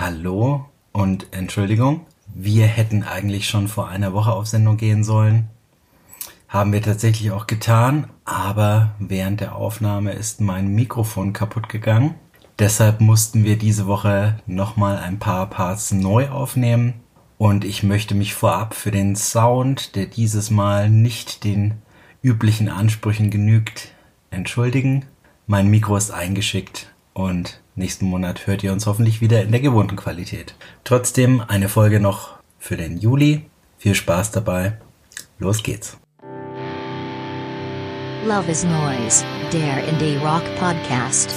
Hallo und Entschuldigung, wir hätten eigentlich schon vor einer Woche auf Sendung gehen sollen. Haben wir tatsächlich auch getan, aber während der Aufnahme ist mein Mikrofon kaputt gegangen. Deshalb mussten wir diese Woche nochmal ein paar Parts neu aufnehmen. Und ich möchte mich vorab für den Sound, der dieses Mal nicht den üblichen Ansprüchen genügt, entschuldigen. Mein Mikro ist eingeschickt und nächsten Monat hört ihr uns hoffentlich wieder in der gewohnten Qualität. Trotzdem eine Folge noch für den Juli. Viel Spaß dabei. Los geht's. Love is Noise, der Indie Rock Podcast.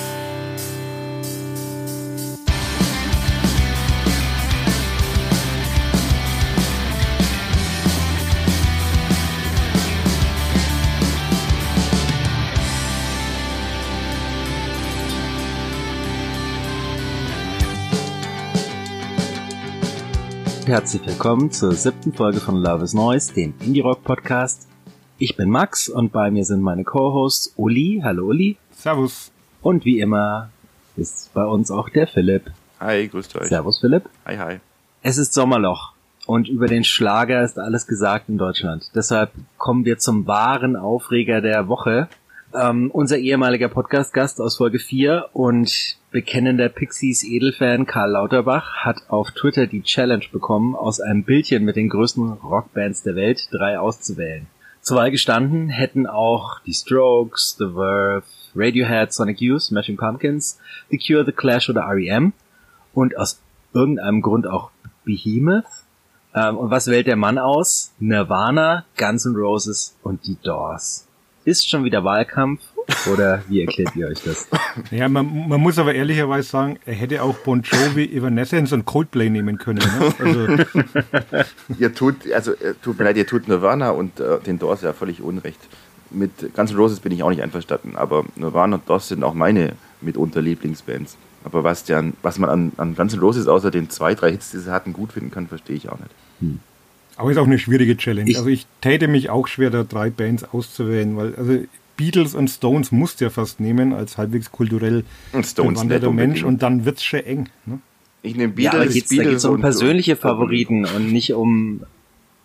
Herzlich willkommen zur siebten Folge von Love is Noise, dem Indie Rock Podcast. Ich bin Max und bei mir sind meine Co-Hosts Uli. Hallo Uli. Servus. Und wie immer ist bei uns auch der Philipp. Hi, grüßt euch. Servus Philipp. Hi, hi. Es ist Sommerloch und über den Schlager ist alles gesagt in Deutschland. Deshalb kommen wir zum wahren Aufreger der Woche. Ähm, unser ehemaliger Podcast-Gast aus Folge 4 und bekennender Pixies Edelfan Karl Lauterbach hat auf Twitter die Challenge bekommen, aus einem Bildchen mit den größten Rockbands der Welt drei auszuwählen. Zwei gestanden hätten auch die Strokes, The Verve, Radiohead, Sonic Youth, Smashing Pumpkins, The Cure, The Clash oder R.E.M. und aus irgendeinem Grund auch Behemoth. Ähm, und was wählt der Mann aus? Nirvana, Guns N' Roses und die Doors. Ist schon wieder Wahlkampf oder wie erklärt ihr euch das? Ja, man, man muss aber ehrlicherweise sagen, er hätte auch Bon Jovi, Evanescence und Coldplay nehmen können. Ne? Also, ihr tut, also äh, tut mir leid, ihr tut Nirvana und äh, den Doors ja völlig unrecht. Mit Guns N' Roses bin ich auch nicht einverstanden, aber Nirvana und Doors sind auch meine mitunter Lieblingsbands. Aber was, der, was man an, an Guns N' Roses außer den zwei, drei Hits, die sie hatten, gut finden kann, verstehe ich auch nicht. Hm. Aber ist auch eine schwierige Challenge. Ich, also ich täte mich auch schwer, da drei Bands auszuwählen, weil also Beatles und Stones musst du ja fast nehmen als halbwegs kulturell bewanderter Mensch und dann wird's schon eng. Ne? Ich nehme Beatles, ja, geht's, Beatles da geht's um persönliche Favoriten und nicht um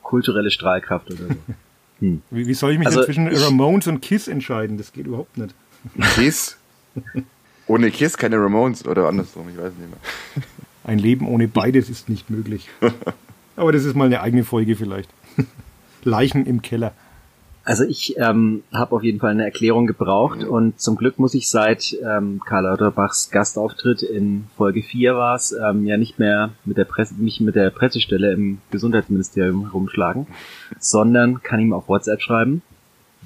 kulturelle Strahlkraft oder so. Hm. Wie, wie, soll ich mich also zwischen Ramones und Kiss entscheiden? Das geht überhaupt nicht. Kiss? ohne Kiss keine Ramones oder andersrum, ich weiß nicht mehr. Ein Leben ohne beides ist nicht möglich. Aber das ist mal eine eigene Folge vielleicht. Leichen im Keller. Also ich ähm, habe auf jeden Fall eine Erklärung gebraucht und zum Glück muss ich seit ähm, Karl Lauterbachs Gastauftritt in Folge 4 war es, ähm, ja nicht mehr mit der Presse, mich mit der Pressestelle im Gesundheitsministerium herumschlagen, sondern kann ihm auf WhatsApp schreiben,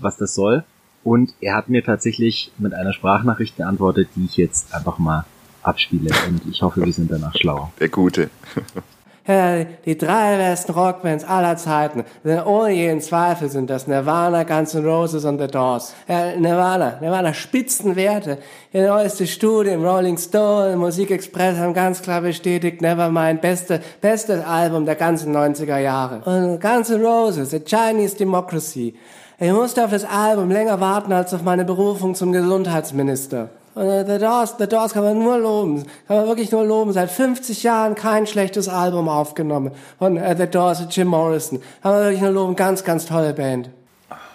was das soll. Und er hat mir tatsächlich mit einer Sprachnachricht geantwortet, die ich jetzt einfach mal abspiele und ich hoffe, wir sind danach schlau. Der Gute. die drei besten Rockbands aller Zeiten, ohne jeden Zweifel sind das Nirvana, Guns N' Roses und The Doors. Nirvana, Nirvana, Spitzenwerte. Die neueste Studie im Rolling Stone, Musikexpress haben ganz klar bestätigt, Nevermind, beste, bestes Album der ganzen 90er Jahre. Und Guns N' Roses, The Chinese Democracy. Ich musste auf das Album länger warten als auf meine Berufung zum Gesundheitsminister. Äh, The Doors, The Doors kann man nur loben. Kann man wirklich nur loben. Seit 50 Jahren kein schlechtes Album aufgenommen von uh, The Doors und Jim Morrison. Kann man wirklich nur loben. Ganz, ganz tolle Band.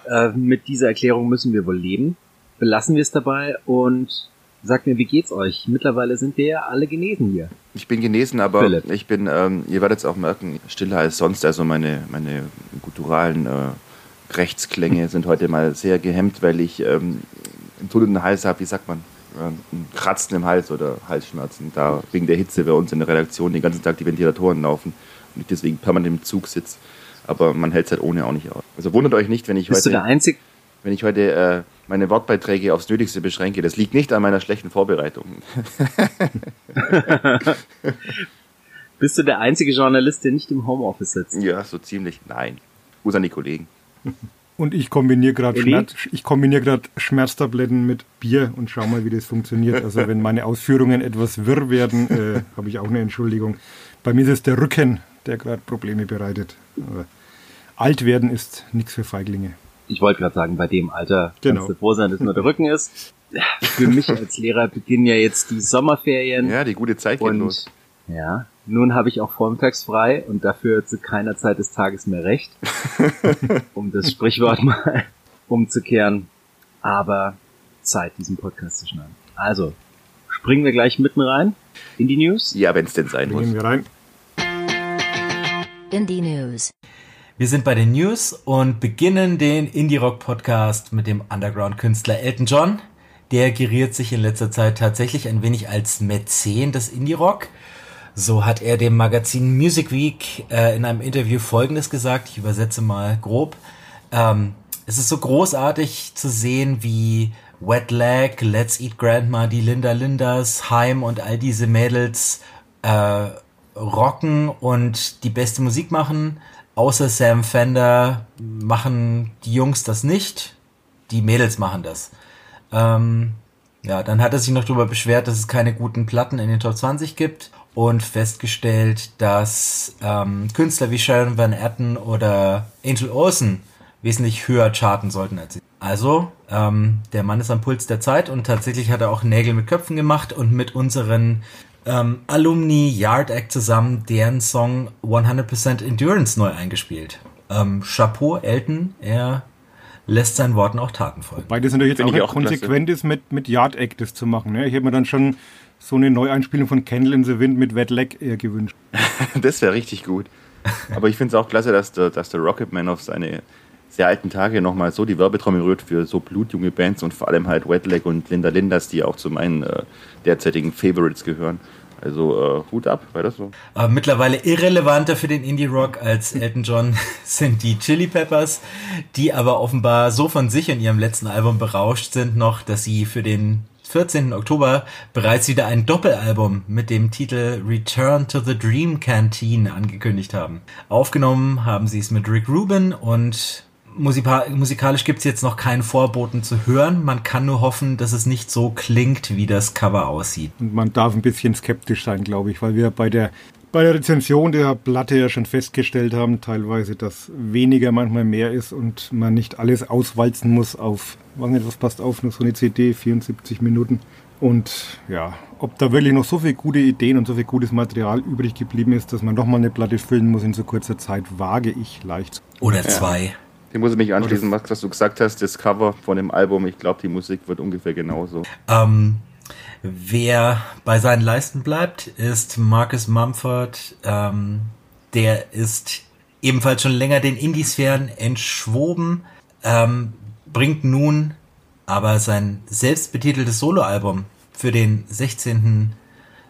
Äh, mit dieser Erklärung müssen wir wohl leben. Belassen wir es dabei und sagt mir, wie geht's euch? Mittlerweile sind wir ja alle genesen hier. Ich bin genesen, aber Philipp. ich bin, ähm, ihr werdet es auch merken, stiller als sonst. Also meine, meine gutturalen äh, Rechtsklänge sind heute mal sehr gehemmt, weil ich ähm, einen tunnelnden Hals habe, wie sagt man? Ein Kratzen im Hals oder Halsschmerzen. Da wegen der Hitze bei uns in der Redaktion den ganzen Tag die Ventilatoren laufen und ich deswegen permanent im Zug sitze. Aber man hält es halt ohne auch nicht aus. Also wundert euch nicht, wenn ich Bist heute. Du der Einzig wenn ich heute äh, meine Wortbeiträge aufs Nötigste beschränke. Das liegt nicht an meiner schlechten Vorbereitung. Bist du der einzige Journalist, der nicht im Homeoffice sitzt? Ja, so ziemlich. Nein. Gruß an die Kollegen. Und ich kombiniere gerade Schmerz, ich kombiniere gerade Schmerztabletten mit Bier und schau mal, wie das funktioniert. Also wenn meine Ausführungen etwas wirr werden, äh, habe ich auch eine Entschuldigung. Bei mir ist es der Rücken, der gerade Probleme bereitet. Aber alt werden ist nichts für Feiglinge. Ich wollte gerade sagen, bei dem Alter genau. kannst du froh sein, dass nur der Rücken ist. Für mich als Lehrer beginnen ja jetzt die Sommerferien. Ja, die gute Zeit geht los. Ja, nun habe ich auch vormittags frei und dafür zu keiner Zeit des Tages mehr recht, um das Sprichwort mal umzukehren. Aber Zeit, diesen Podcast zu schneiden. Also, springen wir gleich mitten rein in die News? Ja, wenn es denn sein muss. Gehen wir rein. Indie News. Wir sind bei den News und beginnen den Indie-Rock-Podcast mit dem Underground-Künstler Elton John. Der geriert sich in letzter Zeit tatsächlich ein wenig als Mäzen des Indie-Rock. So hat er dem Magazin Music Week äh, in einem Interview Folgendes gesagt. Ich übersetze mal grob. Ähm, es ist so großartig zu sehen, wie Wet Leg, Let's Eat Grandma, die Linda Lindas, Heim und all diese Mädels äh, rocken und die beste Musik machen. Außer Sam Fender machen die Jungs das nicht. Die Mädels machen das. Ähm, ja, dann hat er sich noch darüber beschwert, dass es keine guten Platten in den Top 20 gibt und festgestellt, dass ähm, Künstler wie Sharon Van Etten oder Angel Olsen wesentlich höher charten sollten als sie. Also, ähm, der Mann ist am Puls der Zeit und tatsächlich hat er auch Nägel mit Köpfen gemacht und mit unseren ähm, Alumni Yard Act zusammen deren Song 100% Endurance neu eingespielt. Ähm, Chapeau, Elton, er lässt seinen Worten auch Taten folgen. Weil das natürlich jetzt Finde auch, auch konsequent ist, mit, mit Yard Act das zu machen. Ne? Ich hätte mir dann schon so eine Neueinspielung von Candle in the Wind mit Wet Leg eher gewünscht. Das wäre richtig gut. Aber ich finde es auch klasse, dass der, dass der Rocketman auf seine sehr alten Tage nochmal so die Werbetrommel rührt für so blutjunge Bands und vor allem halt Wetleg und Linda Lindas, die auch zu meinen äh, derzeitigen Favorites gehören. Also äh, Hut ab, weiter so. Aber mittlerweile irrelevanter für den Indie-Rock als Elton John sind die Chili Peppers, die aber offenbar so von sich und ihrem letzten Album berauscht sind noch, dass sie für den 14. Oktober bereits wieder ein Doppelalbum mit dem Titel Return to the Dream Canteen angekündigt haben. Aufgenommen haben sie es mit Rick Rubin und musika musikalisch gibt's jetzt noch keinen Vorboten zu hören. Man kann nur hoffen, dass es nicht so klingt, wie das Cover aussieht. Man darf ein bisschen skeptisch sein, glaube ich, weil wir bei der, bei der Rezension der Platte ja schon festgestellt haben, teilweise, dass weniger manchmal mehr ist und man nicht alles auswalzen muss auf, was nicht, was passt auf, nur so eine CD, 74 Minuten. Und ja, ob da wirklich noch so viele gute Ideen und so viel gutes Material übrig geblieben ist, dass man nochmal eine Platte füllen muss in so kurzer Zeit, wage ich leicht. Oder zwei. Dem muss ich mich anschließen, Max, was du gesagt hast, das Cover von dem Album, ich glaube, die Musik wird ungefähr genauso. Ähm, wer bei seinen Leisten bleibt, ist Marcus Mumford. Ähm, der ist ebenfalls schon länger den Indie-Sphären entschwoben, ähm, bringt nun aber sein selbstbetiteltes Soloalbum für den 16.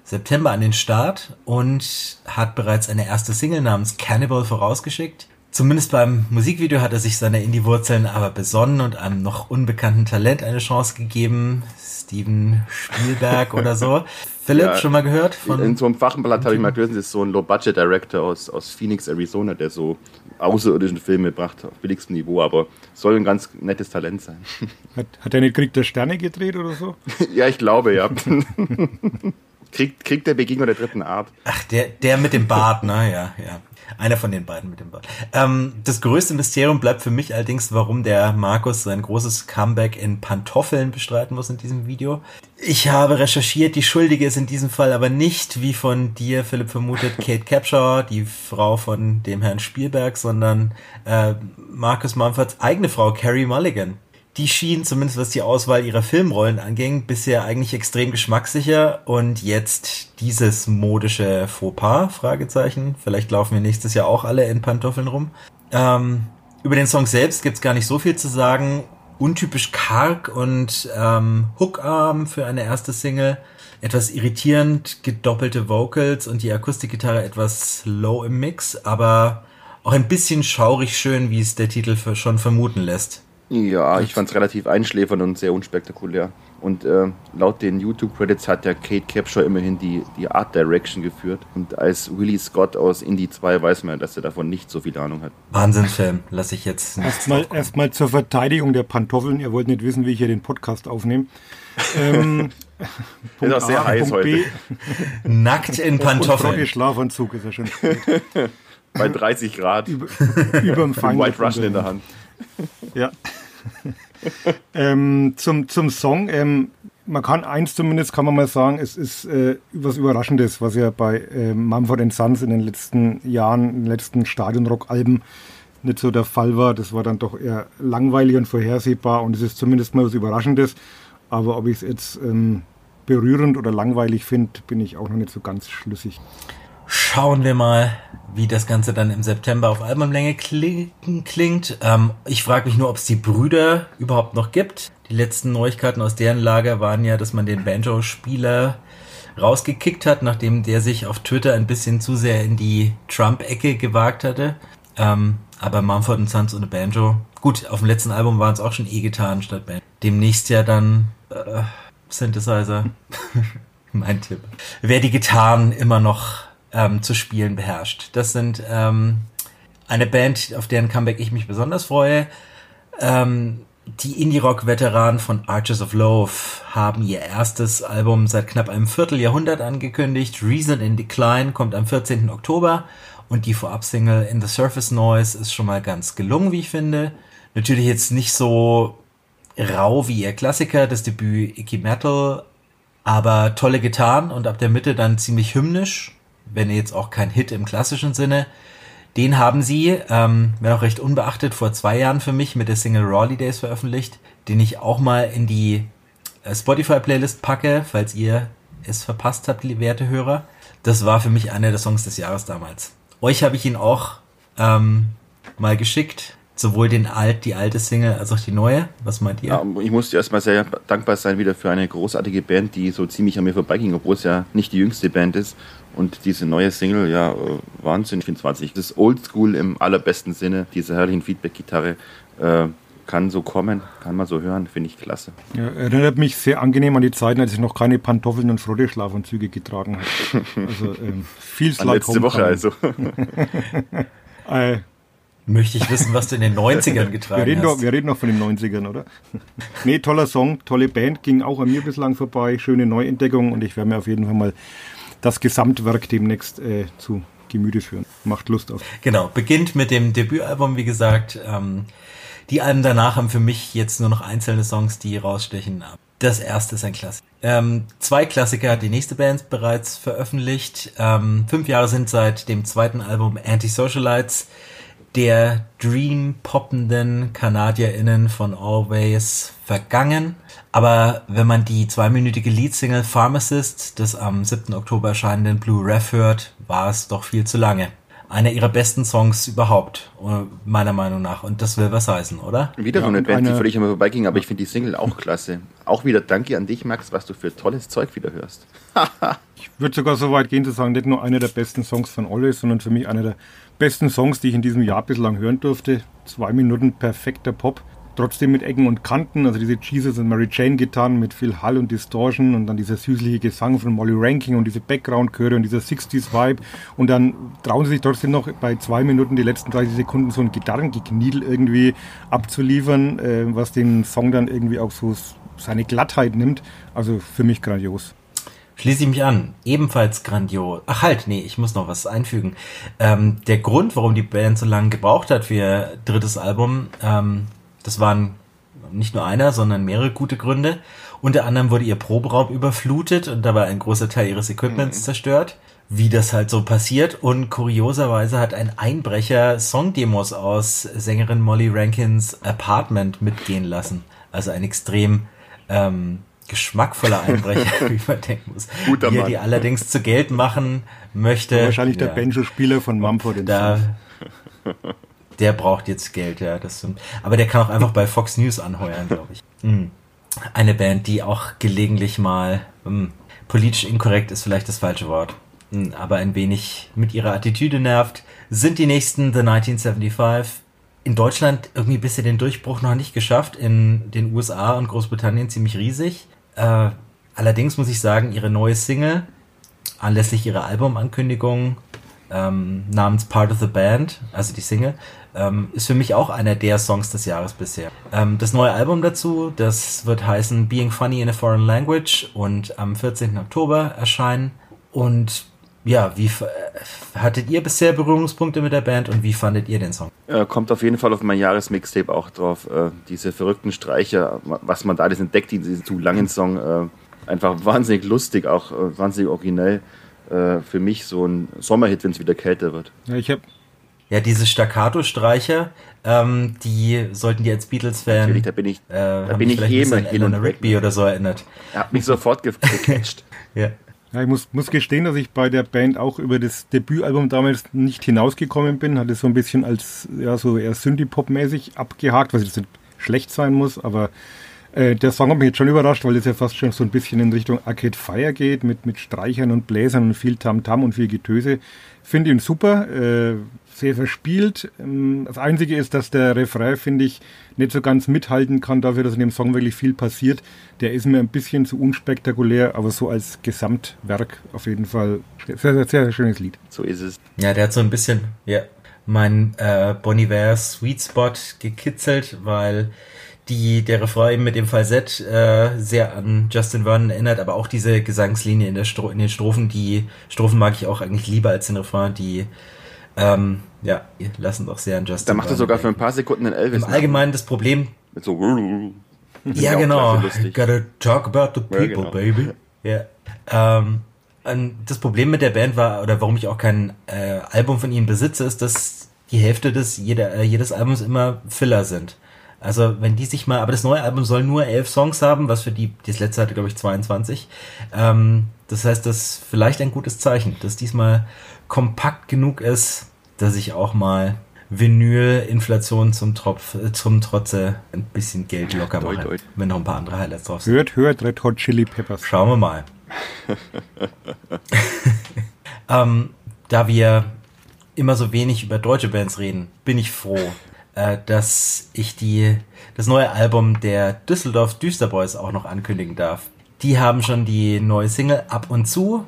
September an den Start und hat bereits eine erste Single namens Cannibal vorausgeschickt. Zumindest beim Musikvideo hat er sich seiner Indie-Wurzeln aber besonnen und einem noch unbekannten Talent eine Chance gegeben. Steven Spielberg oder so. Philipp, Ja. schon mal gehört? Von In so einem Fachenblatt habe ich mal gelesen, das ist so ein Low-Budget-Director aus, aus Phoenix, Arizona, der so außerirdischen Filme bracht, auf billigstem Niveau, aber soll ein ganz nettes Talent sein. Hat, hat er nicht Krieg der Sterne gedreht oder so? ja, ich glaube, ja. Krieg, Krieg der Begegnung der dritten Art. Ach, der, der mit dem Bart, ne? Ja, ja. Einer von den beiden mit dem Bart. Ähm, das größte Mysterium bleibt für mich allerdings, warum der Markus sein großes Comeback in Pantoffeln bestreiten muss in diesem Video. Ich habe recherchiert, die Schuldige ist in diesem Fall aber nicht, wie von dir, Philipp, vermutet, Kate Capshaw, die Frau von dem Herrn Spielberg, sondern äh, Markus Mumfords eigene Frau, Carrie Mulligan. Die schien, zumindest was die Auswahl ihrer Filmrollen anging, bisher eigentlich extrem geschmackssicher und jetzt dieses modische Fauxpas, Fragezeichen. Vielleicht laufen wir nächstes Jahr auch alle in Pantoffeln rum. Ähm, über den Song selbst gibt's gar nicht so viel zu sagen. Untypisch karg und ähm, hookarm für eine erste Single. Etwas irritierend gedoppelte Vocals und die Akustikgitarre etwas low im Mix, aber auch ein bisschen schaurig schön, wie es der Titel schon vermuten lässt. Ja, ich fand es relativ einschläfernd und sehr unspektakulär. Und äh, laut den YouTube-Credits hat der Kate Capshaw immerhin die, die Art Direction geführt. Und als Willie Scott aus Indie 2 weiß man, dass er davon nicht so viel Ahnung hat. Wahnsinnsfilm, lasse ich jetzt nicht. Erstmal erstmal zur Verteidigung der Pantoffeln. Ihr wollt nicht wissen, wie ich hier den Podcast aufnehme. Ähm, Ist auch sehr heiß Punkt B. Nackt in Und Pantoffeln. Schlafanzug ist ja schon Bei 30 Grad, über, überm. White Russian in der Hand. Ja. ähm, zum, zum Song. Ähm, man kann eins zumindest, kann man mal sagen, es ist äh, was Überraschendes, was ja bei äh, Mumford Sons in den letzten Jahren, in den letzten Stadionrock-Alben nicht so der Fall war. Das war dann doch eher langweilig und vorhersehbar und es ist zumindest mal was Überraschendes. Aber ob ich es jetzt ähm, berührend oder langweilig finde, bin ich auch noch nicht so ganz schlüssig. Schauen wir mal, wie das Ganze dann im September auf Albumlänge klingt. Ähm, ich frage mich nur, ob es die Brüder überhaupt noch gibt. Die letzten Neuigkeiten aus deren Lager waren ja, dass man den Banjo-Spieler rausgekickt hat, nachdem der sich auf Twitter ein bisschen zu sehr in die Trump-Ecke gewagt hatte. Ähm, aber Mumford Sons ohne Banjo. Gut, auf dem letzten Album waren es auch schon E-Gitarren statt Banjo. Demnächst ja dann äh, Synthesizer. mein Tipp. Wer die Gitarren immer noch ähm, zu spielen beherrscht. Das sind ähm, eine Band, auf deren Comeback ich mich besonders freue. Ähm, die Indie-Rock-Veteranen von Arches of Love haben ihr erstes Album seit knapp einem Vierteljahrhundert angekündigt. Reason in Decline kommt am 14. Oktober und die Vorab-Single In the Surface Noise ist schon mal ganz gelungen, wie ich finde. Natürlich jetzt nicht so rau wie ihr Klassiker, das Debüt Icky Metal, aber tolle Gitarren und ab der Mitte dann ziemlich hymnisch wenn jetzt auch kein Hit im klassischen Sinne. Den haben sie, ähm, wenn auch recht unbeachtet, vor zwei Jahren für mich mit der Single Rawley Days veröffentlicht, den ich auch mal in die äh, Spotify-Playlist packe, falls ihr es verpasst habt, werte Hörer. Das war für mich einer der Songs des Jahres damals. Euch habe ich ihn auch ähm, mal geschickt sowohl den alt, die alte Single als auch die neue. Was meint ihr? Ja, ich musste erstmal sehr dankbar sein wieder für eine großartige Band, die so ziemlich an mir vorbeiging, obwohl es ja nicht die jüngste Band ist. Und diese neue Single, ja, Wahnsinn, 24. Das ist Oldschool im allerbesten Sinne, diese herrlichen Feedback-Gitarre. Äh, kann so kommen, kann man so hören, finde ich klasse. Ja, erinnert mich sehr angenehm an die Zeiten, als ich noch keine Pantoffeln und Freudeschlafanzüge getragen habe. Also ähm, viel Slide Letzte Woche also. äh, Möchte ich wissen, was du in den 90ern getragen wir reden hast. Doch, wir reden noch von den 90ern, oder? nee, toller Song, tolle Band, ging auch an mir bislang vorbei, schöne Neuentdeckung und ich werde mir auf jeden Fall mal das Gesamtwerk demnächst äh, zu Gemüte führen. Macht Lust auf. Genau, beginnt mit dem Debütalbum, wie gesagt. Ähm, die Alben danach haben für mich jetzt nur noch einzelne Songs, die rausstechen. Das erste ist ein Klassiker. Ähm, zwei Klassiker hat die nächste Band bereits veröffentlicht. Ähm, fünf Jahre sind seit dem zweiten Album Anti-Socialites der Dream-poppenden KanadierInnen von Always vergangen. Aber wenn man die zweiminütige Leadsingle Pharmacist des am 7. Oktober erscheinenden Blue Ref hört, war es doch viel zu lange. Einer ihrer besten Songs überhaupt, meiner Meinung nach. Und das will was heißen, oder? Wieder so eine Band, die völlig immer vorbeiging, aber ich finde die Single auch klasse. Auch wieder danke an dich, Max, was du für tolles Zeug wieder hörst. ich würde sogar so weit gehen zu sagen, nicht nur einer der besten Songs von Always, sondern für mich einer der besten Songs, die ich in diesem Jahr bislang hören durfte. Zwei Minuten perfekter Pop. Trotzdem mit Ecken und Kanten, also diese Jesus und Mary Jane Gitarren mit viel Hall und Distortion und dann dieser süßliche Gesang von Molly Ranking und diese Background-Chöre und dieser 60s Vibe und dann trauen sie sich trotzdem noch bei zwei Minuten die letzten 30 Sekunden so ein Gitarrengekniedel irgendwie abzuliefern, äh, was den Song dann irgendwie auch so seine Glattheit nimmt. Also für mich grandios. Schließe ich mich an. Ebenfalls grandios. Ach halt, nee, ich muss noch was einfügen. Ähm, der Grund, warum die Band so lange gebraucht hat für ihr drittes Album, ähm, das waren nicht nur einer, sondern mehrere gute Gründe. Unter anderem wurde ihr Proberaum überflutet und dabei ein großer Teil ihres Equipments mhm. zerstört. Wie das halt so passiert. Und kurioserweise hat ein Einbrecher Songdemos aus Sängerin Molly Rankins Apartment mitgehen lassen. Also ein extrem ähm, geschmackvoller Einbrecher, wie man denken muss. Guter wie er die allerdings zu Geld machen möchte. Wahrscheinlich der Banjo-Spieler von Mumford da, Der braucht jetzt Geld, ja, das stimmt. Aber der kann auch einfach bei Fox News anheuern, glaube ich. Mhm. Eine Band, die auch gelegentlich mal mh, hm, politisch inkorrekt ist vielleicht das falsche Wort, mh, hm, aber ein wenig mit ihrer Attitüde nervt, sind die nächsten The 1975 in Deutschland irgendwie bisher den Durchbruch noch nicht geschafft, in den USA und Großbritannien ziemlich riesig. Äh, allerdings muss ich sagen, ihre neue Single, anlässlich ihrer Albumankündigung ähm, namens Part of the Band, also die Single, ähm, ist für mich auch einer der Songs des Jahres bisher. Ähm, das neue Album dazu, das wird heißen Being Funny in a Foreign Language und am 14. Oktober erscheinen. Und ja, wie hattet ihr bisher Berührungspunkte mit der Band und wie fandet ihr den Song? Äh, kommt auf jeden Fall auf mein Jahresmixtape auch drauf. Äh, diese verrückten Streicher, was man da alles entdeckt in diesem zu langen Song, äh, einfach wahnsinnig lustig, auch äh, wahnsinnig originell. Äh, für mich so ein Sommerhit, wenn es wieder kälter wird. Ja, ich habe ja, diese Staccato-Streicher, ähm, die sollten die als Beatles-Fan. Natürlich, da bin ich, äh, da bin ich eh mal hin und Rigby oder so erinnert. Er hat mich sofort gecatcht. ja. Ja, ich muss, muss gestehen, dass ich bei der Band auch über das Debütalbum damals nicht hinausgekommen bin. Hatte so ein bisschen als, ja, so eher Synthie-Pop-mäßig abgehakt, was jetzt nicht schlecht sein muss, aber äh, der Song hat mich jetzt schon überrascht, weil das ja fast schon so ein bisschen in Richtung Arcade Fire geht, mit, mit Streichern und Bläsern und viel Tamtam -Tam und viel Getöse. Finde ihn super. Äh, sehr verspielt. Ähm, das Einzige ist, dass der Refrain, finde ich, nicht so ganz mithalten kann dafür, dass in dem Song wirklich viel passiert. Der ist mir ein bisschen zu unspektakulär, aber so als Gesamtwerk auf jeden Fall sehr, sehr, sehr, sehr schönes Lied. So ist es. Ja, der hat so ein bisschen, ja, mein äh, Bon Iver Sweet Spot gekitzelt, weil die der Refrain mit dem Falsett äh, sehr an Justin Vernon erinnert, aber auch diese Gesangslinie in, der Stro in den Strophen, die Strophen mag ich auch eigentlich lieber als den Refrain, die ähm, ja, lassen doch sehr an Justin. Da macht er sogar für ein paar Sekunden den Elvis. Im Allgemeinen das Problem. Mit so. ja, genau. Gotta talk about the people, ja, genau. baby. Ja. Ähm, das Problem mit der Band war, oder warum ich auch kein äh, Album von ihnen besitze, ist, dass die Hälfte des jeder, äh, jedes Albums immer Filler sind. Also wenn die sich mal, aber das neue Album soll nur elf Songs haben, was für die, das letzte hatte glaube ich 22. Ähm, das heißt, das ist vielleicht ein gutes Zeichen, dass diesmal kompakt genug ist, dass ich auch mal Vinyl-Inflation zum, Tropf, äh, zum Trotze ein bisschen Geld locker mache, deut, deut. wenn noch ein paar andere Highlights drauf sind. Hört, hört Red Hot Chili Peppers. Schauen wir mal. ähm, da wir immer so wenig über deutsche Bands reden, bin ich froh, äh, dass ich die, das neue Album der Düsseldorf Düsterboys auch noch ankündigen darf. Die haben schon die neue Single Ab und zu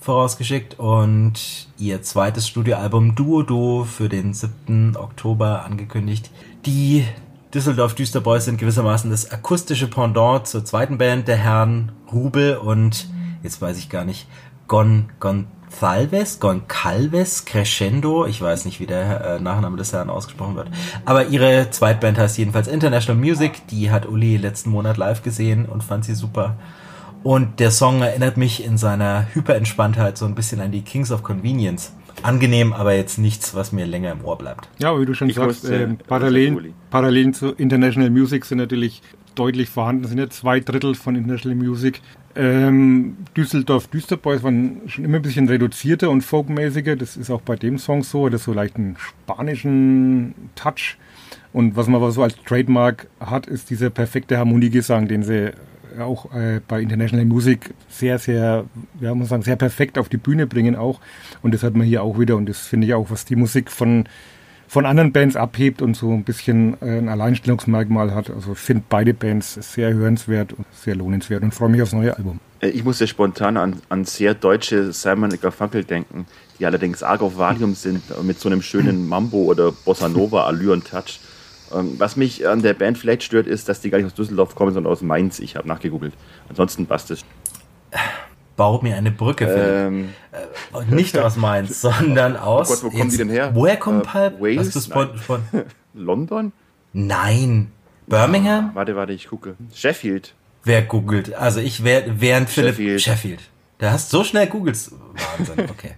vorausgeschickt und ihr zweites Studioalbum Duo Duo für den 7. Oktober angekündigt. Die Düsseldorf Düsterboys sind gewissermaßen das akustische Pendant zur zweiten Band der Herren Rubel und jetzt weiß ich gar nicht, Gon Gonzalves, Goncalves Crescendo, ich weiß nicht, wie der äh, Nachname des Herrn ausgesprochen wird. Aber ihre Zweitband heißt jedenfalls International Music, die hat Uli letzten Monat live gesehen und fand sie super. Und der Song erinnert mich in seiner Hyperentspanntheit so ein bisschen an die Kings of Convenience. Angenehm, aber jetzt nichts, was mir länger im Ohr bleibt. Ja, wie du schon ich sagst, äh, Parallelen, Parallelen zu International Music sind natürlich deutlich vorhanden. Das sind ja zwei Drittel von International Music. Ähm, Düsseldorf Düsterboys waren schon immer ein bisschen reduzierter und folkmäßiger. Das ist auch bei dem Song so. Das so leicht einen spanischen Touch. Und was man aber so als Trademark hat, ist dieser perfekte Harmoniegesang, den sie auch äh, bei International Music sehr, sehr, ja, muss sagen, sehr perfekt auf die Bühne bringen auch. Und das hat man hier auch wieder. Und das finde ich auch, was die Musik von, von anderen Bands abhebt und so ein bisschen äh, ein Alleinstellungsmerkmal hat. Also ich finde beide Bands sehr hörenswert und sehr lohnenswert und freue mich aufs neue Album. Äh, ich muss ja spontan an, an sehr deutsche Simon Garfunkel denken, die allerdings arg auf Valium sind, mit so einem schönen Mambo oder Bossa Nova Allure und Touch. Ähm, was mich an der Band vielleicht stört, ist, dass die gar nicht aus Düsseldorf kommen, sondern aus Mainz. Ich habe nachgegoogelt. Ansonsten passt es. Bau mir eine Brücke, ähm, äh, Nicht aus Mainz, sondern aus. Oh Gott, wo kommen jetzt, die denn her? Woher kommen äh, Palp? Wales? Spon Spon London? Nein. Birmingham? Ah, warte, warte, ich gucke. Sheffield. Wer googelt? Also ich wäre, während Philipp. Sheffield. Sheffield. Da hast so schnell googelst. Wahnsinn, okay.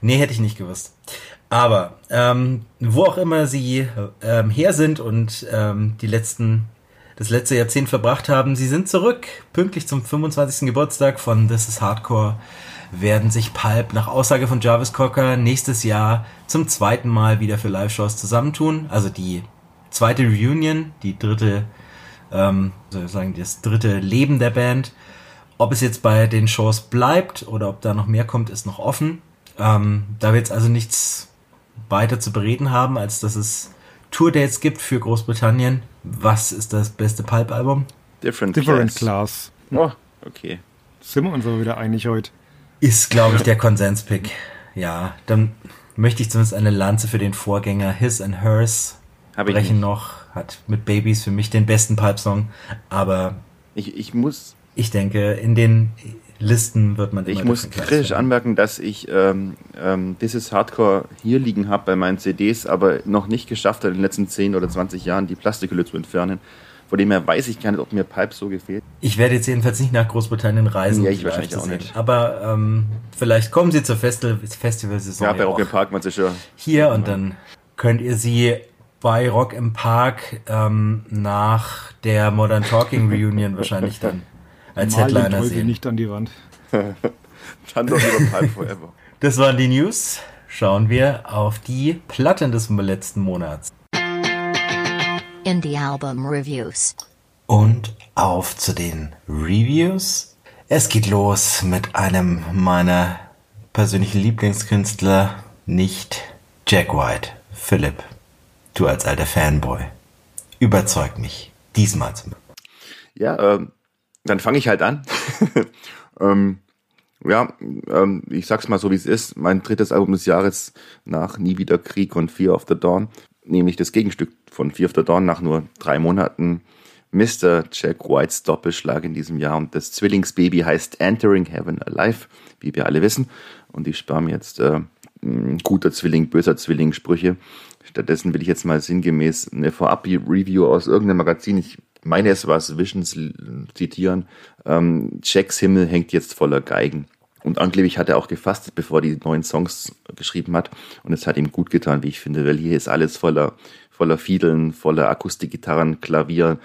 nee, hätte ich nicht gewusst. Aber ähm, wo auch immer sie ähm, her sind und ähm, die letzten, das letzte Jahrzehnt verbracht haben, sie sind zurück. Pünktlich zum 25. Geburtstag von This is Hardcore werden sich Pulp nach Aussage von Jarvis Cocker nächstes Jahr zum zweiten Mal wieder für Live-Shows zusammentun. Also die zweite Reunion, die dritte, ähm, sozusagen das dritte Leben der Band. Ob es jetzt bei den Shows bleibt oder ob da noch mehr kommt, ist noch offen. Ähm, da wir jetzt also nichts weiter zu bereden haben, als dass es Tourdates gibt für Großbritannien. Was ist das beste Pulp-Album? Different, Different Class. Class. Oh, okay. Sind wir uns aber wieder einig heute. Ist, glaube ich, der Konsenspick. Ja, dann möchte ich zumindest eine Lanze für den Vorgänger His and Hers Hab brechen noch. Hat mit Babies für mich den besten Pulp-Song. Aber ich, ich muss. Ich denke, in den Listen wird man Ich muss kritisch anmerken, dass ich ähm, ähm, This Hardcore hier liegen habe bei meinen CDs, aber noch nicht geschafft habe, in den letzten 10 oder 20 Jahren die Plastikhülle zu entfernen. Von dem her weiß ich gar nicht, ob mir Pipe so gefällt. Ich werde jetzt jedenfalls nicht nach Großbritannien reisen. Ja, ich wahrscheinlich auch nicht. Aber ähm, vielleicht kommen Sie zur Festival Festivalsaison. Ja, bei Rock im Park man sicher. Hier und dann könnt ihr sie bei Rock im Park ähm, nach der Modern Talking Reunion wahrscheinlich dann als Mal Headliner den sehen. nicht an die Wand. dann doch lieber Pipe Forever. Das waren die News. Schauen wir auf die Platten des letzten Monats. Indie Album Reviews. Und auf zu den Reviews. Es geht los mit einem meiner persönlichen Lieblingskünstler, nicht Jack White, Philipp. Du als alter Fanboy. Überzeug mich. Diesmal zum Ja, ähm, dann fange ich halt an. ähm, ja, ähm, ich sag's mal so, wie es ist. Mein drittes Album des Jahres nach Nie wieder Krieg und Fear of the Dawn nämlich das Gegenstück von Fear of the Dawn nach nur drei Monaten. Mr. Jack Whites Doppelschlag in diesem Jahr und das Zwillingsbaby heißt Entering Heaven Alive, wie wir alle wissen. Und ich spare mir jetzt äh, guter Zwilling, böser Zwilling Sprüche. Stattdessen will ich jetzt mal sinngemäß eine Vorab-Review aus irgendeinem Magazin, ich meine es war Visions, zitieren. Ähm, Jacks Himmel hängt jetzt voller Geigen. Und angeblich hat er auch gefastet, bevor er die neuen Songs geschrieben hat. Und es hat ihm gut getan, wie ich finde, weil hier ist alles voller, voller Fiedeln, voller Akustikgitarren, Klavier,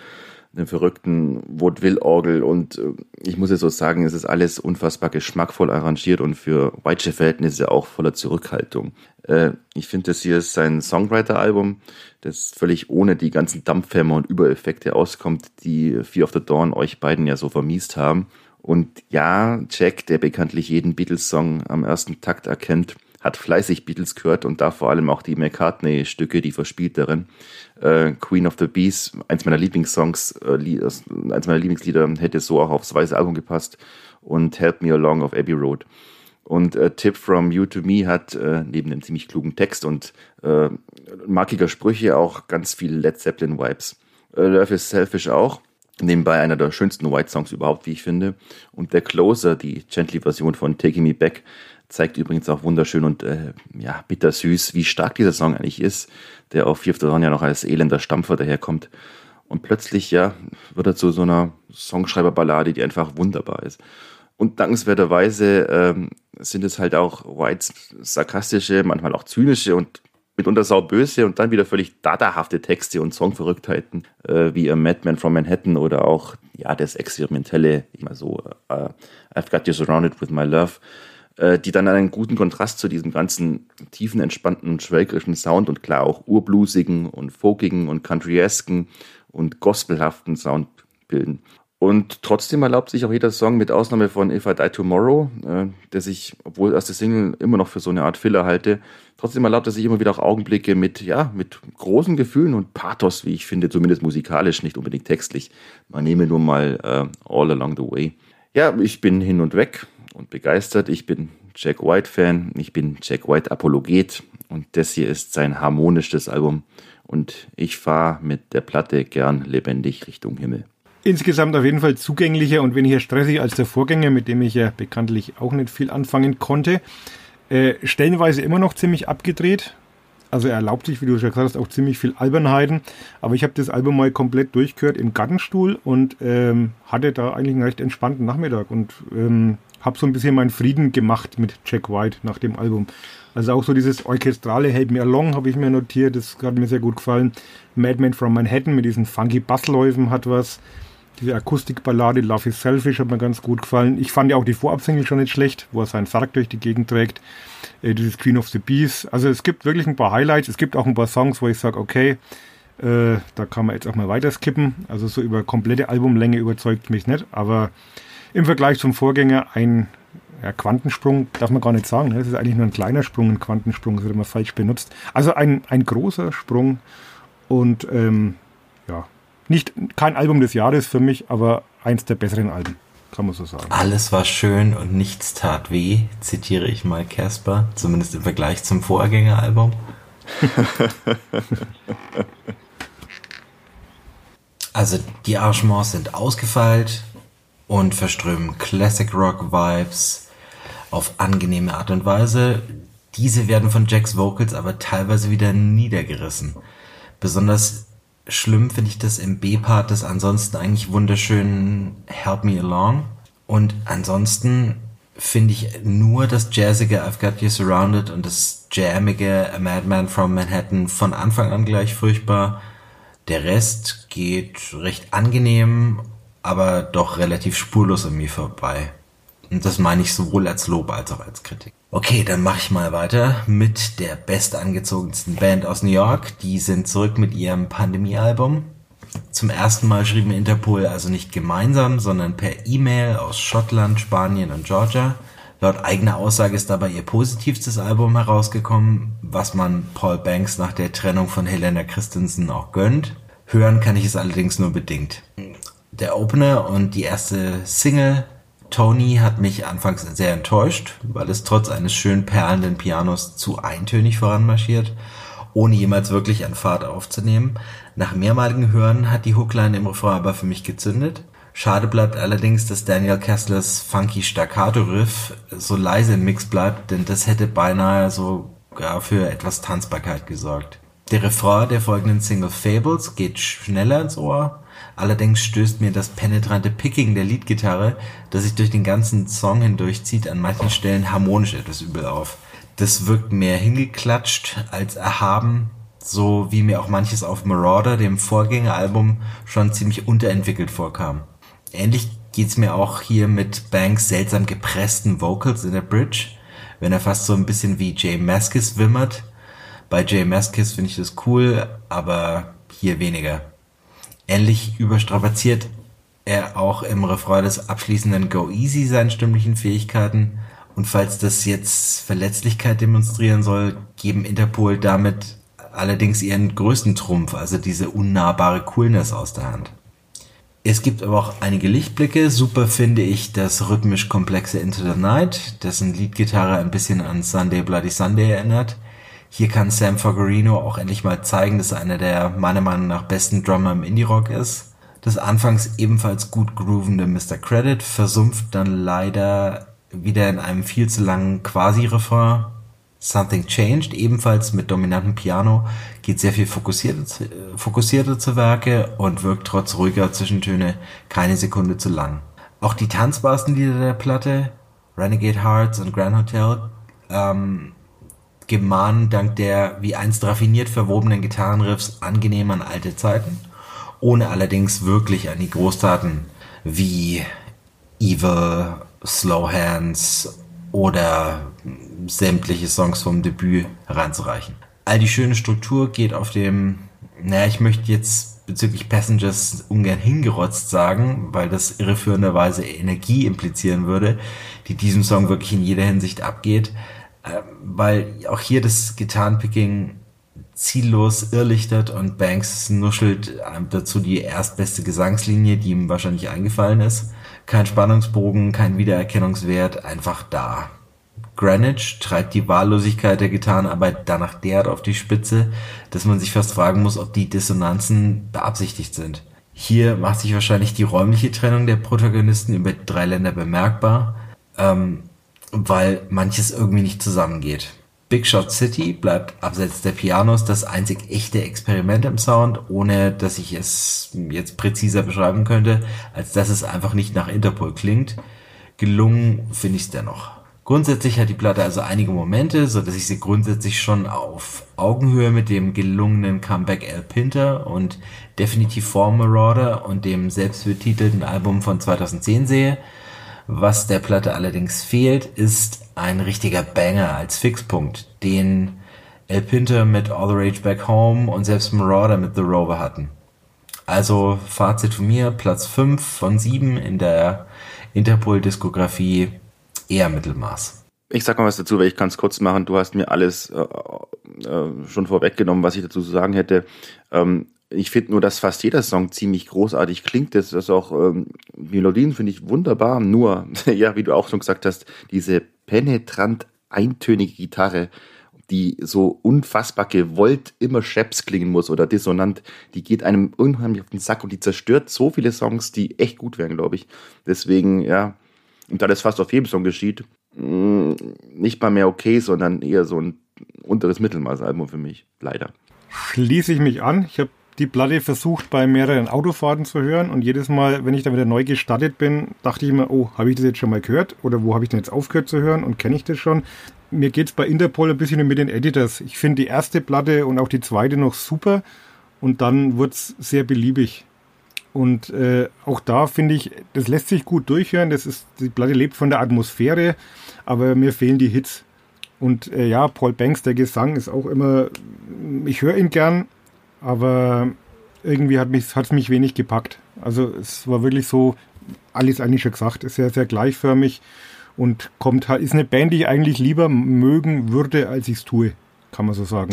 einem verrückten Vaudeville-Orgel und äh, ich muss jetzt so sagen, es ist alles unfassbar geschmackvoll arrangiert und für Whitesche-Verhältnisse auch voller Zurückhaltung. Äh, ich finde, das hier ist sein Songwriter-Album, das völlig ohne die ganzen Dampfhämmer und Übereffekte auskommt, die Fear of the Dawn euch beiden ja so vermiest haben. Und ja, Jack, der bekanntlich jeden Beatles-Song am ersten Takt erkennt, hat fleißig Beatles gehört und da vor allem auch die McCartney-Stücke, die verspielt darin. Äh, Queen of the Bees, eins meiner Lieblingssongs, äh, eins meiner Lieblingslieder, hätte so auch aufs weiße Album gepasst. Und Help Me Along of Abbey Road. Und äh, Tip from You to Me hat äh, neben dem ziemlich klugen Text und äh, markiger Sprüche auch ganz viel Led Zeppelin-Vibes. Äh, Love is Selfish auch. Nebenbei einer der schönsten White Songs überhaupt, wie ich finde. Und der Closer, die Gently-Version von Taking Me Back, zeigt übrigens auch wunderschön und äh, ja, bittersüß, wie stark dieser Song eigentlich ist, der auf Fifth Dawn ja noch als elender Stampfer daherkommt. Und plötzlich, ja, wird er zu so einer Songschreiberballade, die einfach wunderbar ist. Und dankenswerterweise ähm, sind es halt auch Whites sarkastische, manchmal auch zynische und mitunter sauböse und dann wieder völlig dadahafte Texte und Songverrücktheiten, äh, wie A Madman from Manhattan oder auch ja das experimentelle, ich mal so, uh, I've Got You Surrounded with My Love, äh, die dann einen guten Kontrast zu diesem ganzen tiefen, entspannten, schwelgerischen Sound und klar auch urbluesigen und folkigen und countryesken und gospelhaften Sound bilden. Und trotzdem erlaubt sich auch jeder Song, mit Ausnahme von If I Die Tomorrow, äh, der sich, obwohl erste Single immer noch für so eine Art Filler halte, trotzdem erlaubt er sich immer wieder auch Augenblicke mit, ja, mit großen Gefühlen und Pathos, wie ich finde, zumindest musikalisch, nicht unbedingt textlich. Man nehme nur mal äh, All Along the Way. Ja, ich bin hin und weg und begeistert. Ich bin Jack White-Fan, ich bin Jack White-Apologet und das hier ist sein harmonisches Album und ich fahre mit der Platte gern lebendig Richtung Himmel. Insgesamt auf jeden Fall zugänglicher und weniger stressig als der Vorgänger, mit dem ich ja bekanntlich auch nicht viel anfangen konnte. Äh, stellenweise immer noch ziemlich abgedreht. Also er erlaubt sich, wie du schon gesagt hast, auch ziemlich viel Albernheiten. Aber ich habe das Album mal komplett durchgehört im Gartenstuhl und ähm, hatte da eigentlich einen recht entspannten Nachmittag und ähm, habe so ein bisschen meinen Frieden gemacht mit Jack White nach dem Album. Also auch so dieses orchestrale Help Me Along habe ich mir notiert, das hat mir sehr gut gefallen. Madman from Manhattan mit diesen funky Bassläufen hat was. Diese Akustikballade Love is Selfish hat mir ganz gut gefallen. Ich fand ja auch die Vorabsingle schon nicht schlecht, wo er seinen Sarg durch die Gegend trägt. Äh, dieses Queen of the Bees. Also es gibt wirklich ein paar Highlights. Es gibt auch ein paar Songs, wo ich sage, okay, äh, da kann man jetzt auch mal weiter skippen. Also so über komplette Albumlänge überzeugt mich nicht. Aber im Vergleich zum Vorgänger ein ja, Quantensprung, darf man gar nicht sagen. Ne? Das ist eigentlich nur ein kleiner Sprung, ein Quantensprung, das wird immer falsch benutzt. Also ein, ein großer Sprung und ähm, ja, nicht kein Album des Jahres für mich, aber eins der besseren Alben, kann man so sagen. Alles war schön und nichts tat weh, zitiere ich mal Casper, zumindest im Vergleich zum Vorgängeralbum. also die Arrangements sind ausgefeilt, und verströmen Classic Rock Vibes auf angenehme Art und Weise. Diese werden von Jacks Vocals aber teilweise wieder niedergerissen. Besonders schlimm finde ich das im B-Part des ansonsten eigentlich wunderschönen Help Me Along. Und ansonsten finde ich nur das jazzige I've Got You Surrounded und das jammige A Madman from Manhattan von Anfang an gleich furchtbar. Der Rest geht recht angenehm, aber doch relativ spurlos an mir vorbei. Und das meine ich sowohl als Lob als auch als Kritik. Okay, dann mache ich mal weiter mit der bestangezogensten Band aus New York. Die sind zurück mit ihrem Pandemie-Album. Zum ersten Mal schrieben Interpol also nicht gemeinsam, sondern per E-Mail aus Schottland, Spanien und Georgia. Laut eigener Aussage ist dabei ihr positivstes Album herausgekommen, was man Paul Banks nach der Trennung von Helena Christensen auch gönnt. Hören kann ich es allerdings nur bedingt. Der Opener und die erste Single Tony hat mich anfangs sehr enttäuscht, weil es trotz eines schön perlenden Pianos zu eintönig voranmarschiert, ohne jemals wirklich an Fahrt aufzunehmen. Nach mehrmaligen Hören hat die Hookline im Refrain aber für mich gezündet. Schade bleibt allerdings, dass Daniel Kesslers funky Staccato-Riff so leise im Mix bleibt, denn das hätte beinahe sogar für etwas Tanzbarkeit gesorgt. Der Refrain der folgenden Single Fables geht schneller ins Ohr, Allerdings stößt mir das penetrante Picking der Leadgitarre, das sich durch den ganzen Song hindurchzieht, an manchen Stellen harmonisch etwas übel auf. Das wirkt mehr hingeklatscht als erhaben, so wie mir auch manches auf Marauder, dem Vorgängeralbum, schon ziemlich unterentwickelt vorkam. Ähnlich geht's mir auch hier mit Banks seltsam gepressten Vocals in der Bridge, wenn er fast so ein bisschen wie Jay Maskis wimmert. Bei Jay Maskis finde ich das cool, aber hier weniger. Ähnlich überstrapaziert er auch im Refrain des abschließenden Go Easy seinen stimmlichen Fähigkeiten. Und falls das jetzt Verletzlichkeit demonstrieren soll, geben Interpol damit allerdings ihren größten Trumpf, also diese unnahbare Coolness aus der Hand. Es gibt aber auch einige Lichtblicke. Super finde ich das rhythmisch komplexe Into the Night, dessen Leadgitarre ein bisschen an Sunday Bloody Sunday erinnert. Hier kann Sam Fogarino auch endlich mal zeigen, dass er einer der meiner Meinung nach besten Drummer im Indie-Rock ist. Das anfangs ebenfalls gut groovende Mr. Credit versumpft dann leider wieder in einem viel zu langen Quasi-Refrain. Something Changed, ebenfalls mit dominantem Piano, geht sehr viel fokussierter, fokussierter zu Werke und wirkt trotz ruhiger Zwischentöne keine Sekunde zu lang. Auch die tanzbarsten Lieder der Platte, Renegade Hearts und Grand Hotel, ähm, gemahnen dank der wie einst raffiniert verwobenen Gitarrenriffs angenehm an alte Zeiten, ohne allerdings wirklich an die Großtaten wie Evil, Slow Hands oder sämtliche Songs vom Debüt heranzureichen. All die schöne Struktur geht auf dem, naja, ich möchte jetzt bezüglich Passengers ungern hingerotzt sagen, weil das irreführenderweise Energie implizieren würde, die diesem Song wirklich in jeder Hinsicht abgeht. Ähm, weil auch hier das Gitarrenpicking ziellos irrlichtert und Banks nuschelt ähm, dazu die erstbeste Gesangslinie, die ihm wahrscheinlich eingefallen ist. Kein Spannungsbogen, kein Wiedererkennungswert, einfach da. Greenwich treibt die Wahllosigkeit der Gitarrenarbeit danach derart auf die Spitze, dass man sich fast fragen muss, ob die Dissonanzen beabsichtigt sind. Hier macht sich wahrscheinlich die räumliche Trennung der Protagonisten über drei Länder bemerkbar. Ähm, weil manches irgendwie nicht zusammengeht. Big Shot City bleibt abseits der Pianos das einzig echte Experiment im Sound, ohne dass ich es jetzt präziser beschreiben könnte, als dass es einfach nicht nach Interpol klingt. Gelungen finde ich es dennoch. Grundsätzlich hat die Platte also einige Momente, so dass ich sie grundsätzlich schon auf Augenhöhe mit dem gelungenen Comeback El Pinter und definitiv vor Marauder und dem selbstbetitelten Album von 2010 sehe. Was der Platte allerdings fehlt, ist ein richtiger Banger als Fixpunkt, den El Pinter mit All the Rage Back Home und selbst Marauder mit The Rover hatten. Also Fazit von mir, Platz 5 von 7 in der Interpol-Diskografie eher Mittelmaß. Ich sag mal was dazu, weil ich kann es kurz machen. Du hast mir alles äh, äh, schon vorweggenommen, was ich dazu zu sagen hätte. Ähm, ich finde nur, dass fast jeder Song ziemlich großartig klingt. Das ist auch ähm, Melodien finde ich wunderbar. Nur, ja, wie du auch schon gesagt hast, diese penetrant eintönige Gitarre, die so unfassbar gewollt immer Scheps klingen muss oder dissonant, die geht einem unheimlich auf den Sack und die zerstört so viele Songs, die echt gut wären, glaube ich. Deswegen, ja, und da das fast auf jedem Song geschieht, mm, nicht mal mehr okay, sondern eher so ein unteres Mittelmaßalbum für mich, leider. Schließe ich mich an. Ich habe die Platte versucht bei mehreren Autofahrten zu hören und jedes Mal, wenn ich dann wieder neu gestartet bin, dachte ich immer, oh, habe ich das jetzt schon mal gehört oder wo habe ich denn jetzt aufgehört zu hören und kenne ich das schon? Mir geht es bei Interpol ein bisschen mit den Editors. Ich finde die erste Platte und auch die zweite noch super und dann wird es sehr beliebig. Und äh, auch da finde ich, das lässt sich gut durchhören. Das ist, die Platte lebt von der Atmosphäre, aber mir fehlen die Hits. Und äh, ja, Paul Banks, der Gesang ist auch immer, ich höre ihn gern, aber irgendwie hat es mich, mich wenig gepackt. Also es war wirklich so, alles eigentlich schon gesagt, sehr, sehr gleichförmig und kommt halt, ist eine Band, die ich eigentlich lieber mögen würde, als ich es tue, kann man so sagen.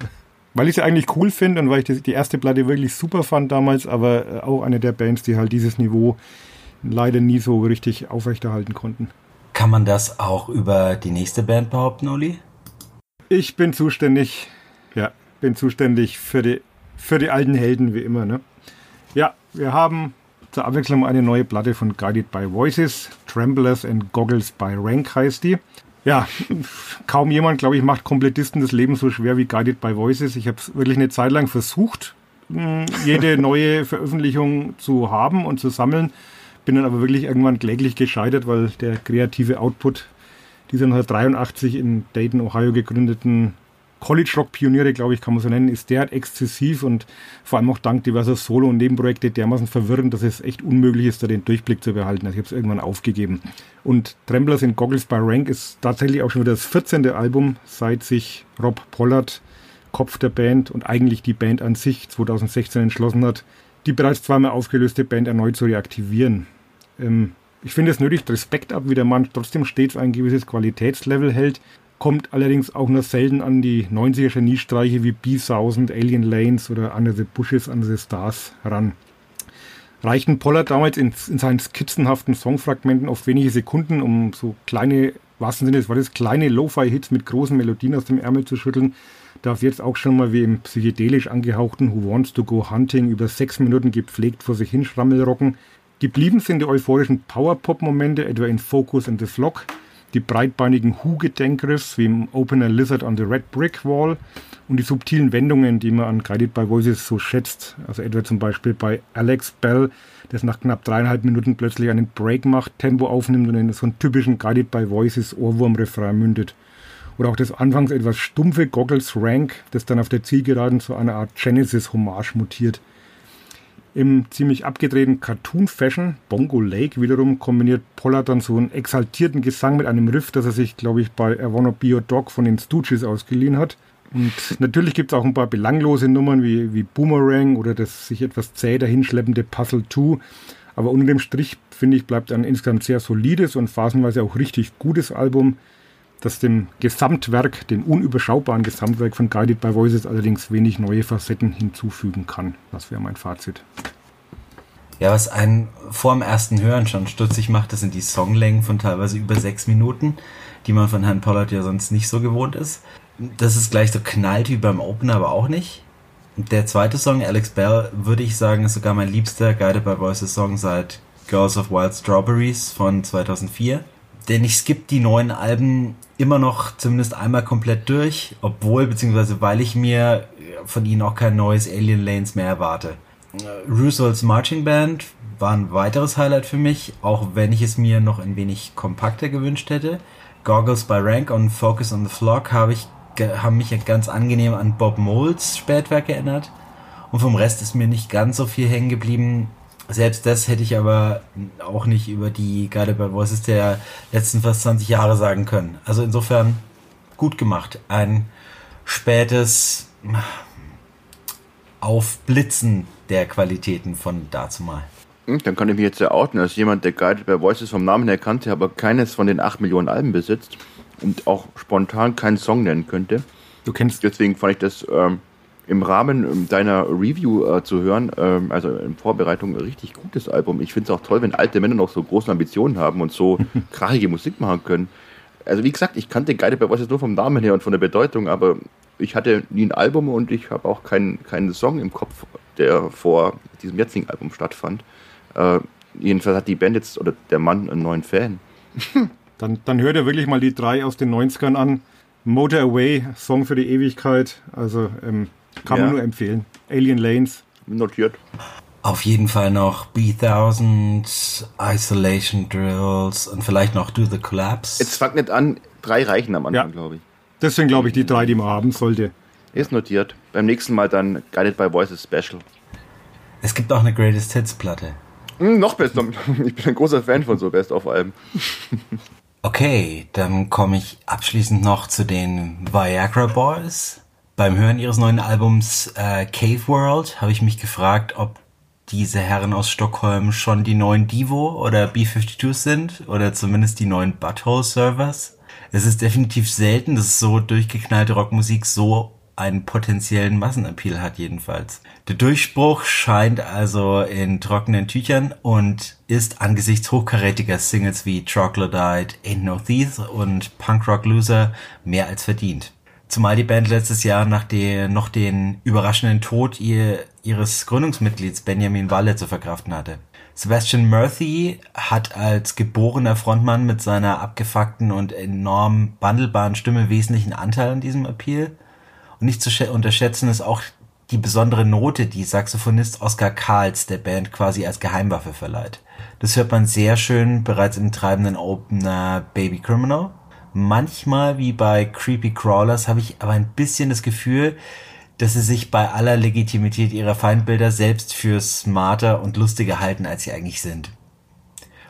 weil ich sie eigentlich cool finde und weil ich die erste Platte wirklich super fand damals, aber äh, auch eine der Bands, die halt dieses Niveau leider nie so richtig aufrechterhalten konnten. Kann man das auch über die nächste Band behaupten, Uli? Ich bin zuständig, ja, bin zuständig für die, für die alten Helden wie immer. Ne? Ja, wir haben zur Abwechslung eine neue Platte von Guided by Voices. Tremblers and Goggles by Rank heißt die. Ja, kaum jemand, glaube ich, macht Komplettisten das Leben so schwer wie Guided by Voices. Ich habe es wirklich eine Zeit lang versucht, hm, jede neue Veröffentlichung zu haben und zu sammeln. Bin dann aber wirklich irgendwann kläglich gescheitert, weil der kreative Output dieser 1983 in Dayton, Ohio gegründeten College Rock Pioniere, glaube ich, kann man so nennen, ist derart exzessiv und vor allem auch dank diverser Solo- und Nebenprojekte dermaßen verwirrend, dass es echt unmöglich ist, da den Durchblick zu behalten. Also ich habe es irgendwann aufgegeben. Und Tremblers in Goggles by Rank ist tatsächlich auch schon wieder das 14. Album, seit sich Rob Pollard, Kopf der Band und eigentlich die Band an sich 2016 entschlossen hat, die bereits zweimal aufgelöste Band erneut zu reaktivieren. Ähm, ich finde es nötig, Respekt ab, wie der Mann trotzdem stets ein gewisses Qualitätslevel hält kommt allerdings auch nur selten an die 90er Geniestreiche wie B-Thousand, Alien Lanes oder Under the Bushes, Under the Stars heran. Reichten Pollard damals in, in, seinen skizzenhaften Songfragmenten oft wenige Sekunden, um so kleine, was Sinne des Wortes, kleine Lo-Fi-Hits mit großen Melodien aus dem Ärmel zu schütteln, darf jetzt auch schon mal wie im psychedelisch angehauchten Who Wants to Go Hunting über sechs Minuten gepflegt vor sich hin Schrammelrocken. Geblieben sind die euphorischen Power-Pop-Momente, etwa in Focus and the Flock, die breitbeinigen Hu-Gedenkriffs wie im Opener Lizard on the Red Brick Wall und die subtilen Wendungen, die man an Guided by Voices so schätzt. Also etwa zum Beispiel bei Alex Bell, das nach knapp dreieinhalb Minuten plötzlich einen Break macht, Tempo aufnimmt und in so einen typischen Guided by Voices Ohrwurm-Refrain mündet. Oder auch das anfangs etwas stumpfe Goggles Rank, das dann auf der Zielgeraden zu einer Art Genesis-Hommage mutiert. Im ziemlich abgedrehten Cartoon-Fashion, Bongo Lake wiederum, kombiniert Pollard dann so einen exaltierten Gesang mit einem Riff, das er sich, glaube ich, bei I Wanna Be Your Dog von den Stooges ausgeliehen hat. Und natürlich gibt es auch ein paar belanglose Nummern wie, wie Boomerang oder das sich etwas zäh dahinschleppende Puzzle 2. Aber unter dem Strich, finde ich, bleibt ein insgesamt sehr solides und phasenweise auch richtig gutes Album, das dem Gesamtwerk, dem unüberschaubaren Gesamtwerk von Guided by Voices allerdings wenig neue Facetten hinzufügen kann. Das wäre mein Fazit. Ja, was einen vor dem ersten Hören schon stutzig macht, das sind die Songlängen von teilweise über sechs Minuten, die man von Herrn Pollard ja sonst nicht so gewohnt ist. Das ist gleich so knallt wie beim Opener, aber auch nicht. Der zweite Song, Alex Bell, würde ich sagen, ist sogar mein liebster Guided by Voices Song seit Girls of Wild Strawberries von 2004 denn ich skippe die neuen Alben immer noch zumindest einmal komplett durch, obwohl, beziehungsweise weil ich mir von ihnen auch kein neues Alien Lanes mehr erwarte. Russells Marching Band war ein weiteres Highlight für mich, auch wenn ich es mir noch ein wenig kompakter gewünscht hätte. Goggles by Rank und Focus on the Flock habe ich, haben mich ganz angenehm an Bob Moles Spätwerk erinnert. Und vom Rest ist mir nicht ganz so viel hängen geblieben. Selbst das hätte ich aber auch nicht über die Guided by Voices der letzten fast 20 Jahre sagen können. Also insofern gut gemacht. Ein spätes Aufblitzen der Qualitäten von dazumal. Hm, dann kann ich mich jetzt ja outen als jemand, der Guided by Voices vom Namen her kannte, aber keines von den 8 Millionen Alben besitzt und auch spontan keinen Song nennen könnte. Du kennst. Deswegen fand ich das ähm, im Rahmen ähm, deiner Review äh, zu hören, ähm, also in Vorbereitung, ein richtig gutes Album. Ich finde es auch toll, wenn alte Männer noch so große Ambitionen haben und so krachige Musik machen können. also wie gesagt, ich kannte Guided by Voices nur vom Namen her und von der Bedeutung, aber ich hatte nie ein Album und ich habe auch keinen keinen Song im Kopf, der vor diesem jetzigen Album stattfand. Äh, jedenfalls hat die Band jetzt oder der Mann einen neuen Fan. dann, dann hört er wirklich mal die drei aus den 90ern an. Motor Away, Song für die Ewigkeit. Also ähm, kann ja. man nur empfehlen. Alien Lanes. Notiert. Auf jeden Fall noch B1000, Isolation Drills und vielleicht noch Do the Collapse. Jetzt fangt nicht an, drei reichen am Anfang, ja. glaube ich. Deswegen glaube ich, die drei, die man haben sollte. Ist notiert. Beim nächsten Mal dann Guided by Voices Special. Es gibt auch eine Greatest Hits Platte. Hm, noch besser. Ich bin ein großer Fan von so Best-of-Alben. Okay, dann komme ich abschließend noch zu den Viagra Boys. Beim Hören ihres neuen Albums äh, Cave World habe ich mich gefragt, ob diese Herren aus Stockholm schon die neuen Divo oder B52 sind oder zumindest die neuen Butthole Servers. Es ist definitiv selten, dass so durchgeknallte Rockmusik so einen potenziellen Massenappeal hat jedenfalls. Der Durchbruch scheint also in trockenen Tüchern und ist angesichts hochkarätiger Singles wie Troglodyte, Ain't No Thief und Punk Rock Loser mehr als verdient. Zumal die Band letztes Jahr nach der, noch den überraschenden Tod ihr, ihres Gründungsmitglieds Benjamin Walle zu verkraften hatte. Sebastian Murphy hat als geborener Frontmann mit seiner abgefuckten und enorm wandelbaren Stimme wesentlichen Anteil an diesem Appeal. Und nicht zu unterschätzen ist auch die besondere Note, die Saxophonist Oscar Karls der Band quasi als Geheimwaffe verleiht. Das hört man sehr schön bereits im treibenden Opener Baby Criminal. Manchmal, wie bei Creepy Crawlers, habe ich aber ein bisschen das Gefühl, dass sie sich bei aller Legitimität ihrer Feindbilder selbst für smarter und lustiger halten, als sie eigentlich sind.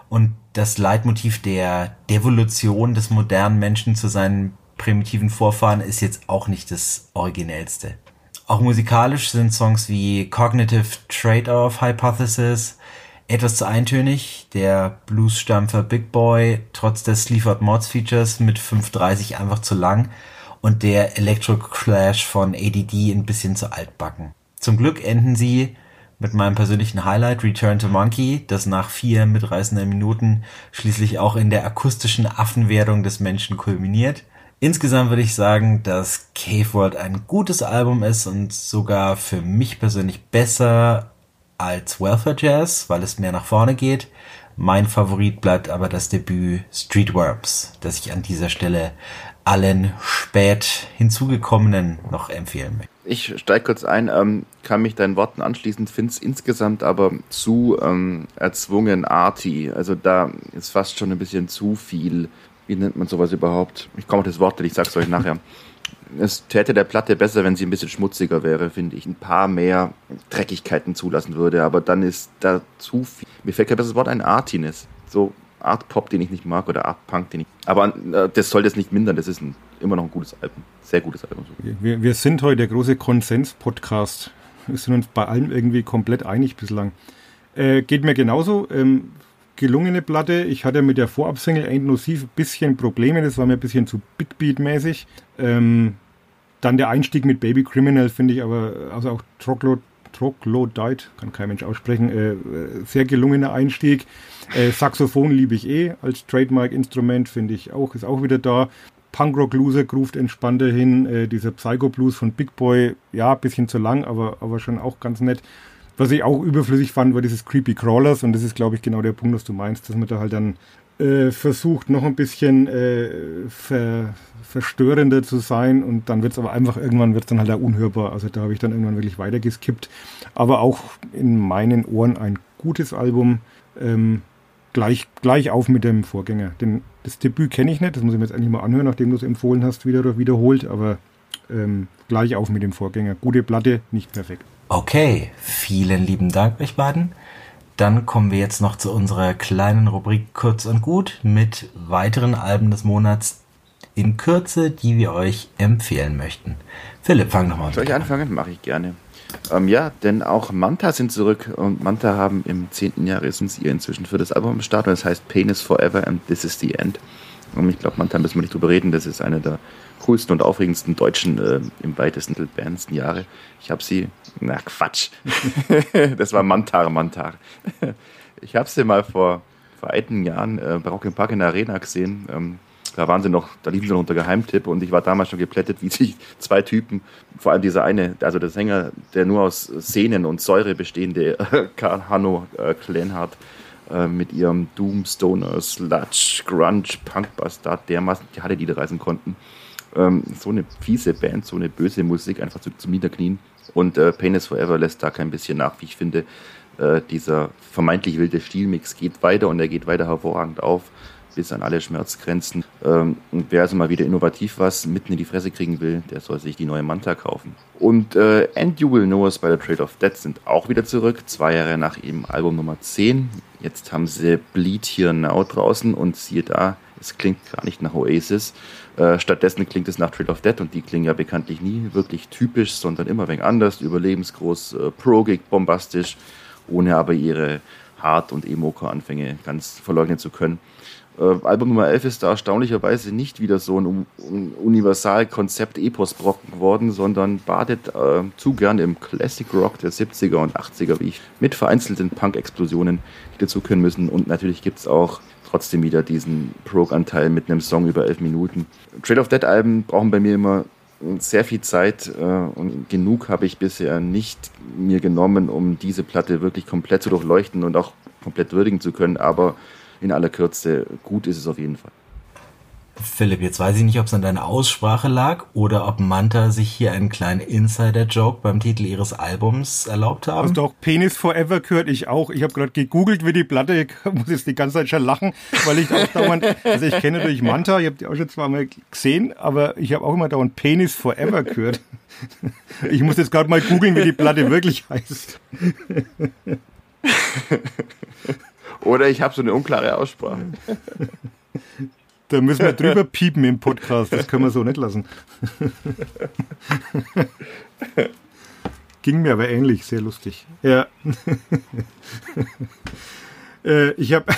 Und das Leitmotiv der Devolution des modernen Menschen zu seinen primitiven Vorfahren ist jetzt auch nicht das originellste. Auch musikalisch sind Songs wie Cognitive Trade-off Hypothesis etwas zu eintönig. Der Bluesstampfer Big Boy trotz des Sleaford Mods Features mit 5.30 einfach zu lang und der Electro Clash von ADD ein bisschen zu altbacken. Zum Glück enden sie mit meinem persönlichen Highlight Return to Monkey, das nach vier mitreißenden Minuten schließlich auch in der akustischen Affenwerdung des Menschen kulminiert. Insgesamt würde ich sagen, dass Cave World ein gutes Album ist und sogar für mich persönlich besser als Welfare Jazz, weil es mehr nach vorne geht. Mein Favorit bleibt aber das Debüt Streetworms, das ich an dieser Stelle allen spät hinzugekommenen noch empfehlen möchte. Ich steige kurz ein, ähm, kann mich deinen Worten anschließen, finde es insgesamt aber zu ähm, erzwungen arty. Also da ist fast schon ein bisschen zu viel wie nennt man sowas überhaupt? Ich komme auf das Wort, ich sag's euch nachher. Es täte der Platte besser, wenn sie ein bisschen schmutziger wäre, finde ich. Ein paar mehr Dreckigkeiten zulassen würde, aber dann ist da zu viel. Mir fällt kein besseres Wort ein, Artiness. So Art Pop, den ich nicht mag, oder Art Punk, den ich. Aber äh, das soll das nicht mindern, das ist ein, immer noch ein gutes Album. Sehr gutes Album. Wir, wir sind heute der große Konsens-Podcast. Wir sind uns bei allem irgendwie komplett einig bislang. Äh, geht mir genauso. Ähm, gelungene Platte. Ich hatte mit der Vorabsingle Ain't No Thief ein bisschen Probleme, das war mir ein bisschen zu Big Beat-mäßig. Ähm, dann der Einstieg mit Baby Criminal finde ich aber, also auch Troglo, Troglodyte, kann kein Mensch aussprechen, äh, sehr gelungener Einstieg. Äh, Saxophon liebe ich eh als Trademark-Instrument, finde ich auch, ist auch wieder da. Punkrock Loser groovt entspannter hin. Äh, dieser Psycho Blues von Big Boy, ja, bisschen zu lang, aber, aber schon auch ganz nett. Was ich auch überflüssig fand, war dieses Creepy Crawlers und das ist, glaube ich, genau der Punkt, was du meinst, dass man da halt dann äh, versucht, noch ein bisschen äh, ver, verstörender zu sein und dann wird es aber einfach irgendwann wird dann halt auch unhörbar. Also da habe ich dann irgendwann wirklich weitergeskippt. Aber auch in meinen Ohren ein gutes Album. Ähm, gleich, gleich auf mit dem Vorgänger. Denn das Debüt kenne ich nicht, das muss ich mir jetzt eigentlich mal anhören, nachdem du es empfohlen hast, wieder wiederholt, aber ähm, gleich auf mit dem Vorgänger. Gute Platte, nicht perfekt. Okay, vielen lieben Dank euch beiden. Dann kommen wir jetzt noch zu unserer kleinen Rubrik Kurz und Gut mit weiteren Alben des Monats in Kürze, die wir euch empfehlen möchten. Philipp, fang nochmal an. Soll ich anfangen? Mache ich gerne. Ähm, ja, denn auch Manta sind zurück und Manta haben im zehnten Jahr sind sie inzwischen für das Album am Start und das heißt Pain is Forever and This is the End. Und ich glaube, Manta müssen wir nicht drüber reden, das ist eine der coolsten und aufregendsten deutschen äh, im weitesten Bands Jahre. Ich habe sie, na Quatsch, das war Mantar, Mantar. ich habe sie mal vor, vor einigen Jahren äh, bei Rock im Park in der Arena gesehen. Ähm, Da waren sie noch, da liefen sie noch unter Geheimtipp und ich war damals schon geplättet, wie sich zwei Typen, vor allem dieser eine, also der Sänger, der nur aus Sehnen und Säure bestehende Karl Hanno äh, Klenhardt, äh, mit ihrem Doom, Stoner, Sludge, Grunge, Punk Bastard dermaßen die Halle niederreißen konnten. Ähm, so eine fiese Band, so eine böse Musik, einfach zu, zum Niederknien. Und äh, Pain is Forever lässt da kein bisschen nach, wie ich finde. Äh, dieser vermeintlich wilde Stilmix geht weiter und er geht weiter hervorragend auf bis an alle Schmerzgrenzen. Ähm, und wer also mal wieder innovativ was mitten in die Fresse kriegen will, der soll sich die neue Manta kaufen. Und äh, And You Will Know Us by the Trade of Dead sind auch wieder zurück, zwei Jahre nach ihrem Album Nummer 10. Jetzt haben sie Bleed Here Now draußen und siehe da, es klingt gar nicht nach Oasis. Äh, stattdessen klingt es nach Trade of Dead und die klingen ja bekanntlich nie wirklich typisch, sondern immer wenig anders, überlebensgroß, äh, progig, bombastisch, ohne aber ihre Hard- und Emo-Anfänge ganz verleugnen zu können. Äh, Album Nummer 11 ist da erstaunlicherweise nicht wieder so ein, ein Universal-Konzept-Epos-Brocken geworden, sondern badet äh, zu gern im Classic Rock der 70er und 80er, wie ich, mit vereinzelten Punk-Explosionen, die dazu können müssen. Und natürlich gibt es auch trotzdem wieder diesen Prog-Anteil mit einem Song über elf Minuten. Trade of Dead-Alben brauchen bei mir immer sehr viel Zeit äh, und genug habe ich bisher nicht mir genommen, um diese Platte wirklich komplett zu durchleuchten und auch komplett würdigen zu können. Aber in aller Kürze gut ist es auf jeden Fall. Philipp, jetzt weiß ich nicht, ob es an deiner Aussprache lag oder ob Manta sich hier einen kleinen Insider-Joke beim Titel ihres Albums erlaubt haben. Hast du auch Penis Forever gehört? Ich auch. Ich habe gerade gegoogelt, wie die Platte, ich muss jetzt die ganze Zeit schon lachen, weil ich auch dauernd, also ich kenne natürlich Manta, ich habe die auch schon zweimal gesehen, aber ich habe auch immer dauernd Penis Forever gehört. Ich muss jetzt gerade mal googeln, wie die Platte wirklich heißt. Oder ich habe so eine unklare Aussprache. Da müssen wir drüber piepen im Podcast. Das können wir so nicht lassen. Ging mir aber ähnlich, sehr lustig. Ja. Äh, ich habe.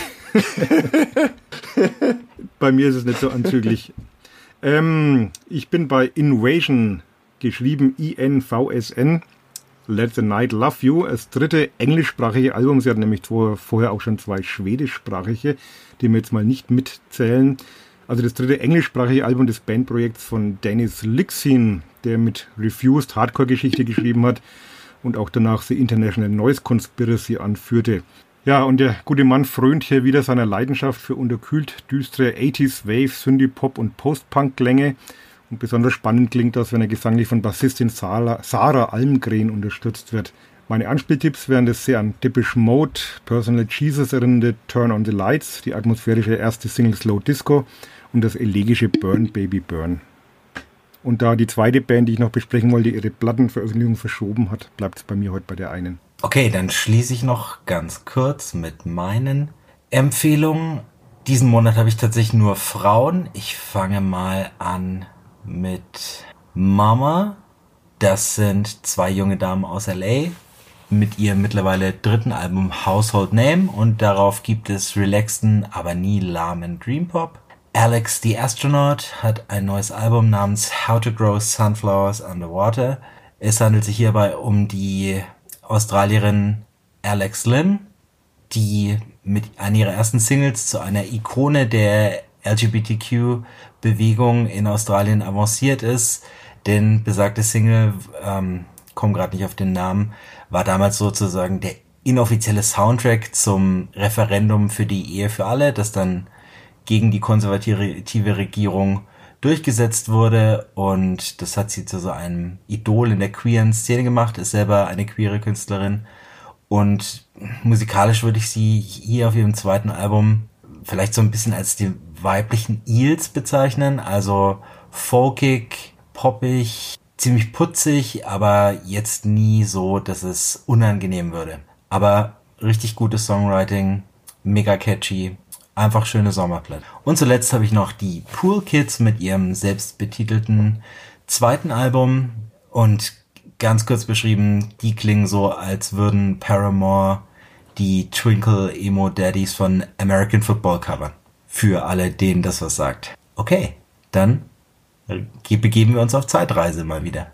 bei mir ist es nicht so anzüglich. Ähm, ich bin bei Invasion geschrieben, I-N-V-S-N. Let the Night Love You, das dritte englischsprachige Album. Sie hat nämlich vorher auch schon zwei schwedischsprachige, die wir jetzt mal nicht mitzählen. Also das dritte englischsprachige Album des Bandprojekts von Dennis Lixin, der mit Refused Hardcore-Geschichte geschrieben hat und auch danach The International Noise Conspiracy anführte. Ja, und der gute Mann frönt hier wieder seiner Leidenschaft für unterkühlt düstere 80s, Wave, Synthie-Pop und Post-Punk-Klänge und besonders spannend klingt das, wenn er gesanglich von Bassistin Sarah, Almgren unterstützt wird. Meine Anspieltipps wären das sehr an Depeche Mode, Personal Jesus erinnernde Turn on the Lights, die atmosphärische erste Single Slow Disco und das elegische Burn Baby Burn. Und da die zweite Band, die ich noch besprechen wollte, ihre Plattenveröffentlichung verschoben hat, bleibt es bei mir heute bei der einen. Okay, dann schließe ich noch ganz kurz mit meinen Empfehlungen. Diesen Monat habe ich tatsächlich nur Frauen. Ich fange mal an mit Mama. Das sind zwei junge Damen aus LA mit ihrem mittlerweile dritten Album Household Name und darauf gibt es relaxten, aber nie lahmen Dream Pop. Alex the Astronaut hat ein neues Album namens How to Grow Sunflowers Underwater. Es handelt sich hierbei um die Australierin Alex Lim, die mit einer ihrer ersten Singles zu einer Ikone der LGBTQ-Bewegung in Australien avanciert ist. Denn besagte Single, ähm, komme gerade nicht auf den Namen, war damals sozusagen der inoffizielle Soundtrack zum Referendum für die Ehe für alle, das dann gegen die konservative Regierung durchgesetzt wurde und das hat sie zu so einem Idol in der queeren Szene gemacht, ist selber eine queere Künstlerin und musikalisch würde ich sie hier auf ihrem zweiten Album vielleicht so ein bisschen als die weiblichen Eels bezeichnen. Also folkig, poppig, ziemlich putzig, aber jetzt nie so, dass es unangenehm würde. Aber richtig gutes Songwriting, mega catchy, einfach schöne Sommerplatte. Und zuletzt habe ich noch die Pool Kids mit ihrem selbstbetitelten zweiten Album und ganz kurz beschrieben, die klingen so, als würden Paramore die Twinkle Emo Daddies von American Football covern. Für alle, denen das was sagt. Okay, dann begeben wir uns auf Zeitreise mal wieder.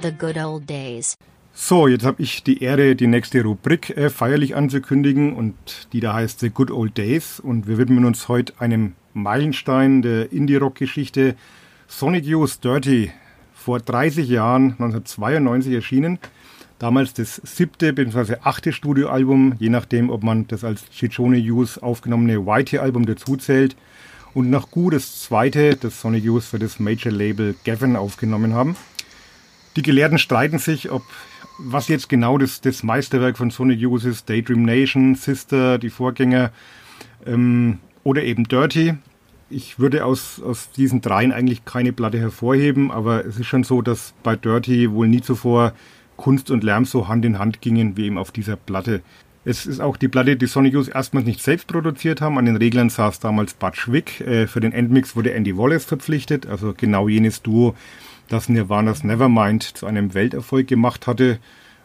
The Good Old Days. So, jetzt habe ich die Ehre, die nächste Rubrik äh, feierlich anzukündigen und die da heißt The Good Old Days und wir widmen uns heute einem Meilenstein der Indie-Rock-Geschichte Sonic Youth Dirty, vor 30 Jahren, 1992 erschienen. Damals das siebte bzw. achte Studioalbum, je nachdem, ob man das als Ciccione Youth aufgenommene Whitey-Album dazuzählt. Und nach gut das zweite, das Sonic Youth für das Major-Label Gavin aufgenommen haben. Die Gelehrten streiten sich, ob was jetzt genau das, das Meisterwerk von Sonic Youth ist, Daydream Nation, Sister, die Vorgänger ähm, oder eben Dirty. Ich würde aus, aus diesen dreien eigentlich keine Platte hervorheben, aber es ist schon so, dass bei Dirty wohl nie zuvor Kunst und Lärm so Hand in Hand gingen wie eben auf dieser Platte. Es ist auch die Platte, die Sonic Youth erstmals nicht selbst produziert haben. An den Reglern saß damals Butch Wick. Äh, für den Endmix wurde Andy Wallace verpflichtet, also genau jenes Duo, das Nirvana's Nevermind zu einem Welterfolg gemacht hatte.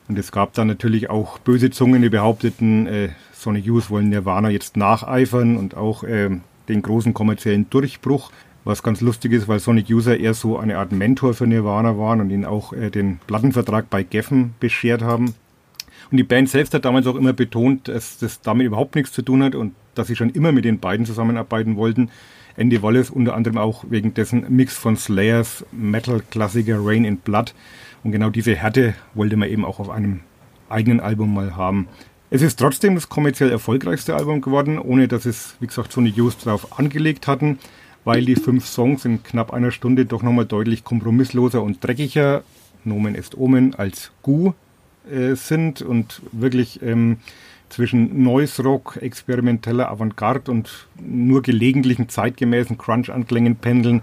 Und es gab dann natürlich auch böse Zungen, die behaupteten, äh, Sonic Youth wollen Nirvana jetzt nacheifern und auch äh, den großen kommerziellen Durchbruch. Was ganz lustig ist, weil Sonic User eher so eine Art Mentor für Nirvana waren und ihnen auch äh, den Plattenvertrag bei Geffen beschert haben. Und die Band selbst hat damals auch immer betont, dass das damit überhaupt nichts zu tun hat und dass sie schon immer mit den beiden zusammenarbeiten wollten. Andy Wallace unter anderem auch wegen dessen Mix von Slayers Metal-Klassiker Rain in Blood. Und genau diese Härte wollte man eben auch auf einem eigenen Album mal haben. Es ist trotzdem das kommerziell erfolgreichste Album geworden, ohne dass es, wie gesagt, Sonic Youth darauf angelegt hatten, weil die fünf Songs in knapp einer Stunde doch nochmal deutlich kompromissloser und dreckiger, Nomen est Omen, als Gu äh, sind und wirklich ähm, zwischen Noise Rock, experimenteller Avantgarde und nur gelegentlichen zeitgemäßen Crunch-Anklängen pendeln.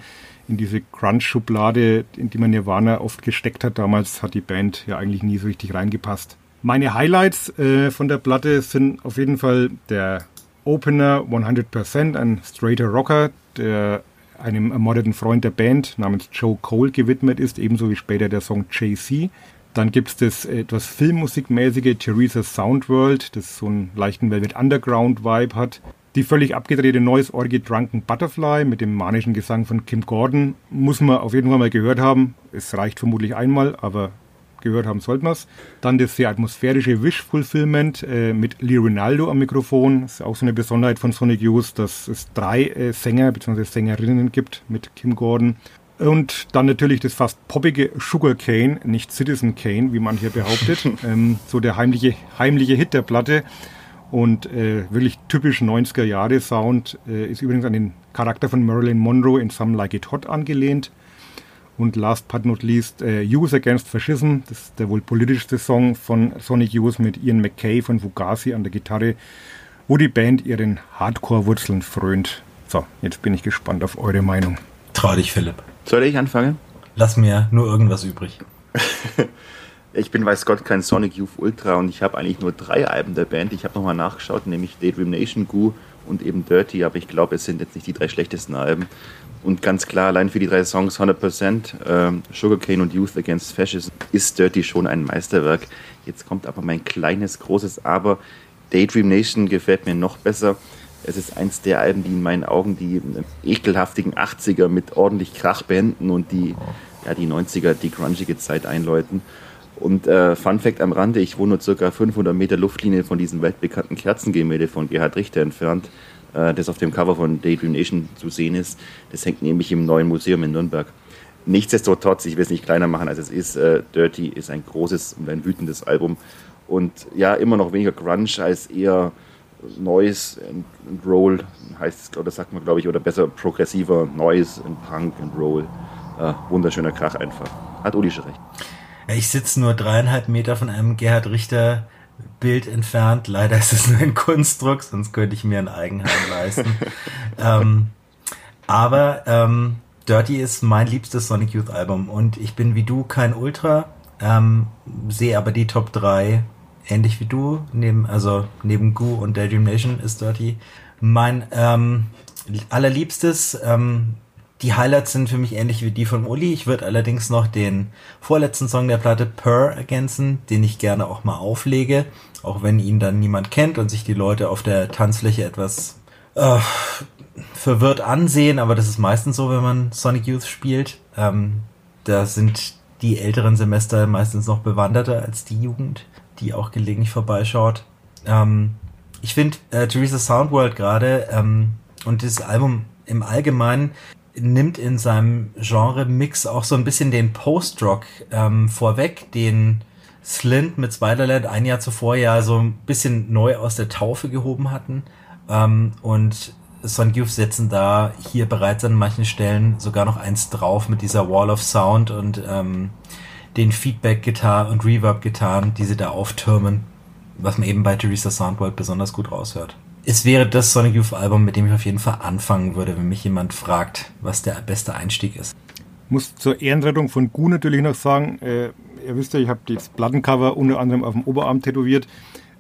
In diese Crunch-Schublade, in die man Nirvana oft gesteckt hat. Damals hat die Band ja eigentlich nie so richtig reingepasst. Meine Highlights äh, von der Platte sind auf jeden Fall der Opener 100%, ein straighter Rocker, der einem ermordeten Freund der Band namens Joe Cole gewidmet ist, ebenso wie später der Song JC. Dann gibt es das etwas filmmusikmäßige Theresa's Soundworld, das so einen leichten Velvet Underground-Vibe hat. Die völlig abgedrehte neues Orgy Drunken Butterfly mit dem manischen Gesang von Kim Gordon muss man auf jeden Fall mal gehört haben. Es reicht vermutlich einmal, aber gehört haben sollte man es. Dann das sehr atmosphärische Wish Fulfillment äh, mit Lee Rinaldo am Mikrofon. Das ist auch so eine Besonderheit von Sonic Youth, dass es drei äh, Sänger bzw. Sängerinnen gibt mit Kim Gordon. Und dann natürlich das fast poppige Sugar Cane, nicht Citizen Kane, wie man hier behauptet. ähm, so der heimliche, heimliche Hit der Platte. Und äh, wirklich typisch 90er Jahre Sound äh, ist übrigens an den Charakter von Marilyn Monroe in Some Like It Hot angelehnt. Und last but not least, äh, Use Against Fascism, das ist der wohl politischste Song von Sonic Youth mit Ian McKay von Fugazi an der Gitarre, wo die Band ihren Hardcore-Wurzeln frönt. So, jetzt bin ich gespannt auf eure Meinung. Trau dich, Philipp. Soll ich anfangen? Lass mir nur irgendwas übrig. ich bin, weiß Gott, kein Sonic Youth Ultra und ich habe eigentlich nur drei Alben der Band. Ich habe nochmal nachgeschaut, nämlich Daydream Nation, Goo und eben Dirty, aber ich glaube, es sind jetzt nicht die drei schlechtesten Alben. Und ganz klar, allein für die drei Songs 100%, ähm, Sugarcane und Youth Against Fascism ist Dirty schon ein Meisterwerk. Jetzt kommt aber mein kleines, großes Aber. Daydream Nation gefällt mir noch besser. Es ist eins der Alben, die in meinen Augen die ekelhaftigen 80er mit ordentlich Krach beenden und die, ja, die 90er, die grungige Zeit einläuten. Und äh, Fun Fact am Rande, ich wohne nur circa 500 Meter Luftlinie von diesem weltbekannten Kerzengemälde von Gerhard Richter entfernt, äh, das auf dem Cover von Daydream Nation zu sehen ist. Das hängt nämlich im neuen Museum in Nürnberg. Nichtsdestotrotz, ich will es nicht kleiner machen, als es ist, äh, Dirty ist ein großes und ein wütendes Album. Und ja, immer noch weniger Grunge als eher Noise and, and Roll heißt es, oder sagt man, glaube ich, oder besser progressiver Noise and Punk and Roll. Äh, wunderschöner Krach einfach. Hat Uli schon recht. Ich sitze nur dreieinhalb Meter von einem Gerhard Richter Bild entfernt. Leider ist es nur ein Kunstdruck, sonst könnte ich mir ein Eigenheim leisten. ähm, aber ähm, Dirty ist mein liebstes Sonic Youth Album und ich bin wie du kein Ultra, ähm, sehe aber die Top 3 ähnlich wie du, neben, also neben Goo und Daydream Nation ist Dirty mein ähm, allerliebstes. Die Highlights sind für mich ähnlich wie die von Uli. Ich würde allerdings noch den vorletzten Song der Platte Purr ergänzen, den ich gerne auch mal auflege, auch wenn ihn dann niemand kennt und sich die Leute auf der Tanzfläche etwas äh, verwirrt ansehen, aber das ist meistens so, wenn man Sonic Youth spielt. Ähm, da sind die älteren Semester meistens noch bewanderter als die Jugend, die auch gelegentlich vorbeischaut. Ähm, ich finde äh, Theresa Soundworld gerade ähm, und dieses Album im Allgemeinen nimmt in seinem Genre-Mix auch so ein bisschen den Post-Rock ähm, vorweg, den Slint mit Spiderland ein Jahr zuvor ja so ein bisschen neu aus der Taufe gehoben hatten. Ähm, und Son Youth setzen da hier bereits an manchen Stellen sogar noch eins drauf mit dieser Wall of Sound und ähm, den Feedback-Gitarren und Reverb-Gitarren, die sie da auftürmen, was man eben bei Teresa Soundworld besonders gut raushört. Es wäre das Sonic Youth Album, mit dem ich auf jeden Fall anfangen würde, wenn mich jemand fragt, was der beste Einstieg ist. Muss zur Ehrenrettung von Gu natürlich noch sagen, äh, ihr wisst ja, ich habe das Plattencover unter anderem auf dem Oberarm tätowiert.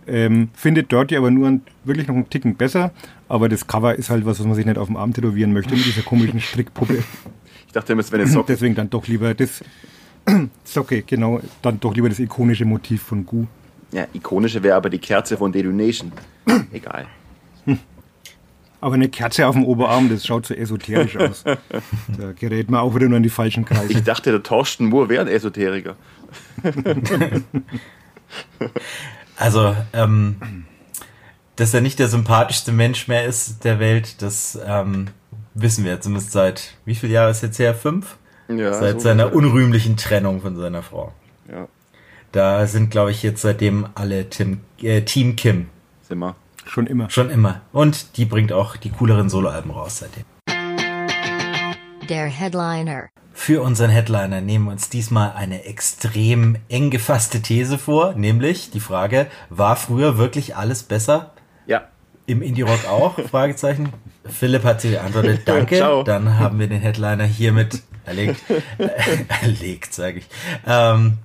Ähm, findet Dirty aber nur ein, wirklich noch einen Ticken besser. Aber das Cover ist halt was, was man sich nicht auf dem Arm tätowieren möchte, mit dieser komischen Strickpuppe. Ich dachte, das wäre eine Socke. Deswegen dann doch lieber das. Socke, genau. Dann doch lieber das ikonische Motiv von Gu. Ja, ikonische wäre aber die Kerze von Detonation. Egal. Aber eine Kerze auf dem Oberarm, das schaut so esoterisch aus. Da gerät man auch wieder nur in die falschen Kreise. Ich dachte, der Torsten Moore wäre ein Esoteriker. also, ähm, dass er nicht der sympathischste Mensch mehr ist der Welt, das ähm, wissen wir zumindest seit, wie viele Jahre ist jetzt her? Fünf? Ja, seit so seiner unrühmlichen Trennung von seiner Frau. Ja. Da sind, glaube ich, jetzt seitdem alle Tim, äh, Team Kim. Sind wir. Schon immer. Schon immer. Und die bringt auch die cooleren Soloalben raus seitdem. Der Headliner. Für unseren Headliner nehmen wir uns diesmal eine extrem eng gefasste These vor, nämlich die Frage, war früher wirklich alles besser? Ja. Im Indie-Rock auch? Fragezeichen. Philipp hat sie geantwortet, danke. Ciao. Dann haben wir den Headliner hiermit erlegt. erlegt, sage ich. Ähm,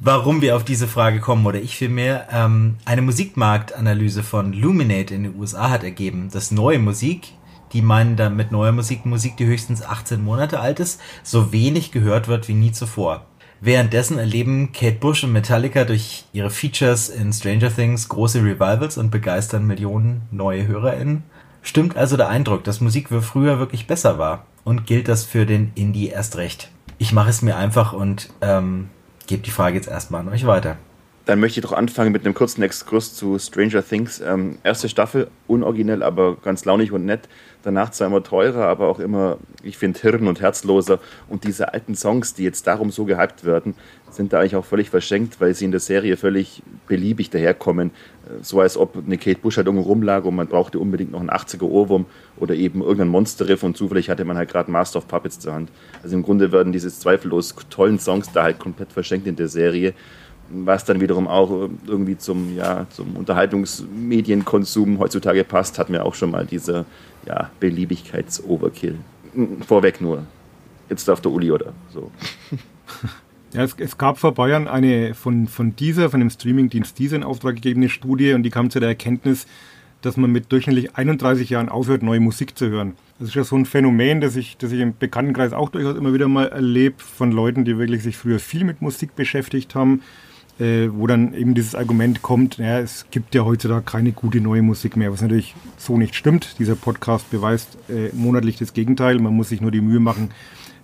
warum wir auf diese Frage kommen, oder ich vielmehr, ähm, eine Musikmarktanalyse von Luminate in den USA hat ergeben, dass neue Musik, die meinen da mit neuer Musik Musik, die höchstens 18 Monate alt ist, so wenig gehört wird wie nie zuvor. Währenddessen erleben Kate Bush und Metallica durch ihre Features in Stranger Things große Revivals und begeistern Millionen neue HörerInnen. Stimmt also der Eindruck, dass Musik früher wirklich besser war? Und gilt das für den Indie erst recht? Ich mache es mir einfach und ähm, gebe die Frage jetzt erstmal an euch weiter. Dann möchte ich doch anfangen mit einem kurzen Exkurs zu Stranger Things. Ähm, erste Staffel, unoriginell, aber ganz launig und nett. Danach zwar immer teurer, aber auch immer, ich finde, hirn- und herzloser. Und diese alten Songs, die jetzt darum so gehypt werden, sind da eigentlich auch völlig verschenkt, weil sie in der Serie völlig beliebig daherkommen. Äh, so als ob eine Kate Bush halt irgendwo rumlag und man brauchte unbedingt noch einen 80er Ohrwurm oder eben irgendein Monsterriff und zufällig hatte man halt gerade Master of Puppets zur Hand. Also im Grunde werden diese zweifellos tollen Songs da halt komplett verschenkt in der Serie, was dann wiederum auch irgendwie zum, ja, zum Unterhaltungsmedienkonsum heutzutage passt, hat mir auch schon mal dieser ja, Beliebigkeits-Overkill. Vorweg nur. Jetzt darf der Uli oder so. Ja, es, es, gab vor Bayern eine von, von dieser, von dem Streamingdienst dieser in Auftrag gegebene Studie und die kam zu der Erkenntnis, dass man mit durchschnittlich 31 Jahren aufhört, neue Musik zu hören. Das ist ja so ein Phänomen, das ich, das ich im Bekanntenkreis auch durchaus immer wieder mal erlebe, von Leuten, die wirklich sich früher viel mit Musik beschäftigt haben, äh, wo dann eben dieses Argument kommt, naja, es gibt ja heutzutage keine gute neue Musik mehr, was natürlich so nicht stimmt. Dieser Podcast beweist äh, monatlich das Gegenteil. Man muss sich nur die Mühe machen,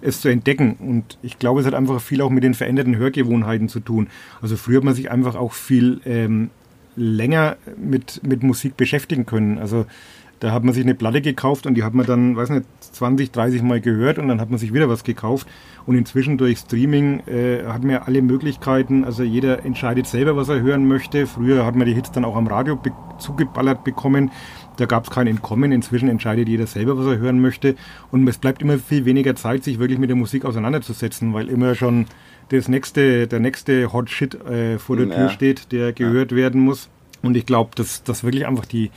es zu entdecken. Und ich glaube, es hat einfach viel auch mit den veränderten Hörgewohnheiten zu tun. Also früher hat man sich einfach auch viel ähm, länger mit, mit Musik beschäftigen können. Also da hat man sich eine Platte gekauft und die hat man dann, weiß nicht, 20, 30 Mal gehört und dann hat man sich wieder was gekauft. Und inzwischen durch Streaming äh, hat man ja alle Möglichkeiten. Also jeder entscheidet selber, was er hören möchte. Früher hat man die Hits dann auch am Radio be zugeballert bekommen. Da gab es kein Entkommen. Inzwischen entscheidet jeder selber, was er hören möchte. Und es bleibt immer viel weniger Zeit, sich wirklich mit der Musik auseinanderzusetzen, weil immer schon das nächste, der nächste Hot Shit äh, vor der ja. Tür steht, der gehört ja. werden muss. Und ich glaube, dass, dass wirklich einfach die,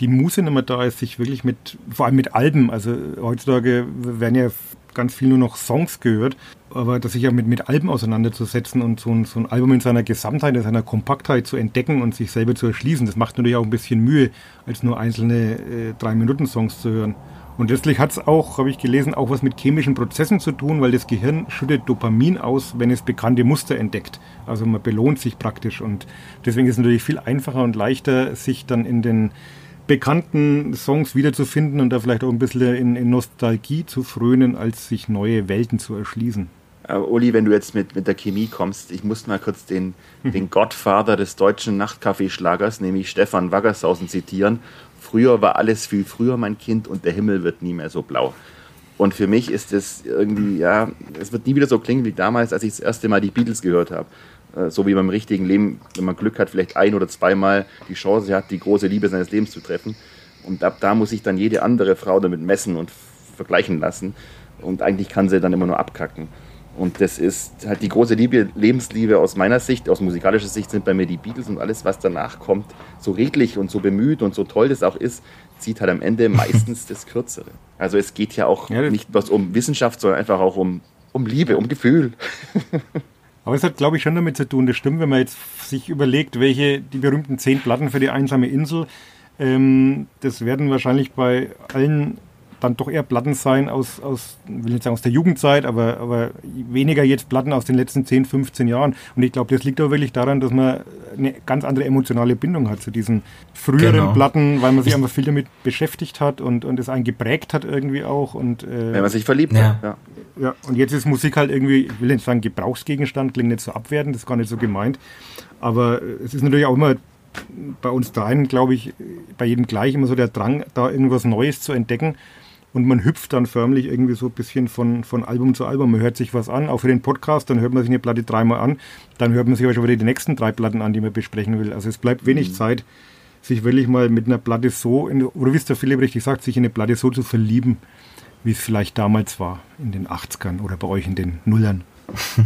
die Muße nicht mehr da ist, sich wirklich mit, vor allem mit Alben, also heutzutage werden ja ganz viel nur noch Songs gehört, aber dass sich ja mit, mit Alben auseinanderzusetzen und so ein, so ein Album in seiner Gesamtheit, in seiner Kompaktheit zu entdecken und sich selber zu erschließen, das macht natürlich auch ein bisschen Mühe, als nur einzelne äh, Drei-Minuten-Songs zu hören. Und letztlich hat es auch, habe ich gelesen, auch was mit chemischen Prozessen zu tun, weil das Gehirn schüttet Dopamin aus, wenn es bekannte Muster entdeckt. Also man belohnt sich praktisch und deswegen ist es natürlich viel einfacher und leichter, sich dann in den bekannten Songs wiederzufinden und da vielleicht auch ein bisschen in, in Nostalgie zu frönen, als sich neue Welten zu erschließen. Uh, Uli, wenn du jetzt mit, mit der Chemie kommst, ich muss mal kurz den, den Gottvater des deutschen Nachtkaffeeschlagers, nämlich Stefan Waggershausen, zitieren. früher war alles viel früher, mein Kind, und der Himmel wird nie mehr so blau. Und für mich ist es irgendwie, ja, es wird nie wieder so klingen wie damals, als ich das erste Mal die Beatles gehört habe. Äh, so wie beim richtigen Leben, wenn man Glück hat, vielleicht ein oder zweimal die Chance hat, die große Liebe seines Lebens zu treffen. Und ab da muss sich dann jede andere Frau damit messen und vergleichen lassen. Und eigentlich kann sie dann immer nur abkacken. Und das ist halt die große Liebe, Lebensliebe aus meiner Sicht, aus musikalischer Sicht sind bei mir die Beatles und alles, was danach kommt, so redlich und so bemüht und so toll das auch ist, zieht halt am Ende meistens das Kürzere. Also es geht ja auch ja, nicht bloß um Wissenschaft, sondern einfach auch um, um Liebe, um Gefühl. Aber es hat, glaube ich, schon damit zu tun, das stimmt, wenn man jetzt sich überlegt, welche die berühmten zehn Platten für die einsame Insel, ähm, das werden wahrscheinlich bei allen dann doch eher Platten sein aus, aus will nicht sagen aus der Jugendzeit, aber, aber weniger jetzt Platten aus den letzten 10, 15 Jahren. Und ich glaube, das liegt auch wirklich daran, dass man eine ganz andere emotionale Bindung hat zu diesen früheren genau. Platten, weil man sich einfach viel damit beschäftigt hat und, und es einen geprägt hat irgendwie auch. Und, äh, Wenn man sich verliebt ja. hat. Ja. ja, und jetzt ist Musik halt irgendwie, ich will nicht sagen Gebrauchsgegenstand, klingt nicht so abwertend, das ist gar nicht so gemeint. Aber es ist natürlich auch immer bei uns dreien, glaube ich, bei jedem gleich immer so der Drang, da irgendwas Neues zu entdecken und man hüpft dann förmlich irgendwie so ein bisschen von, von Album zu Album. Man hört sich was an, auch für den Podcast, dann hört man sich eine Platte dreimal an, dann hört man sich aber schon wieder die nächsten drei Platten an, die man besprechen will. Also es bleibt wenig mhm. Zeit, sich wirklich mal mit einer Platte so, in, oder wie es der Philipp richtig sagt, sich in eine Platte so zu verlieben, wie es vielleicht damals war, in den 80ern oder bei euch in den Nullern.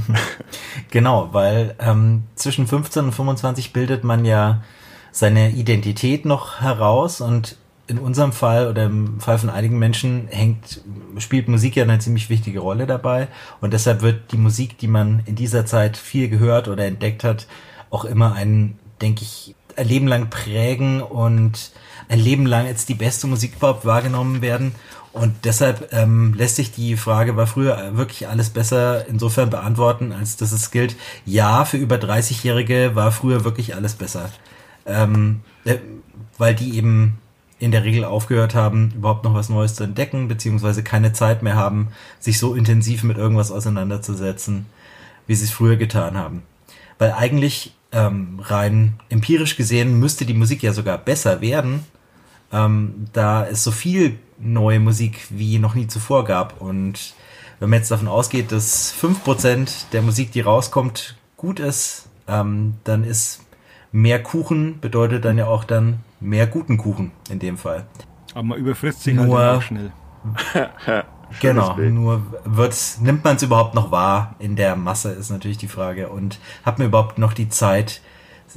genau, weil ähm, zwischen 15 und 25 bildet man ja seine Identität noch heraus und in unserem Fall oder im Fall von einigen Menschen hängt, spielt Musik ja eine ziemlich wichtige Rolle dabei. Und deshalb wird die Musik, die man in dieser Zeit viel gehört oder entdeckt hat, auch immer ein, denke ich, ein Leben lang prägen und ein Leben lang als die beste Musik überhaupt wahrgenommen werden. Und deshalb ähm, lässt sich die Frage, war früher wirklich alles besser insofern beantworten, als dass es gilt, ja, für über 30-Jährige war früher wirklich alles besser. Ähm, äh, weil die eben in der Regel aufgehört haben, überhaupt noch was Neues zu entdecken, beziehungsweise keine Zeit mehr haben, sich so intensiv mit irgendwas auseinanderzusetzen, wie sie es früher getan haben. Weil eigentlich ähm, rein empirisch gesehen müsste die Musik ja sogar besser werden, ähm, da es so viel neue Musik wie noch nie zuvor gab. Und wenn man jetzt davon ausgeht, dass fünf Prozent der Musik, die rauskommt, gut ist, ähm, dann ist mehr Kuchen bedeutet dann ja auch dann mehr guten Kuchen in dem Fall. Aber man überfrisst sich halt nur, halt auch schnell. genau, nur wird's, nimmt man es überhaupt noch wahr in der Masse, ist natürlich die Frage. Und hat man überhaupt noch die Zeit,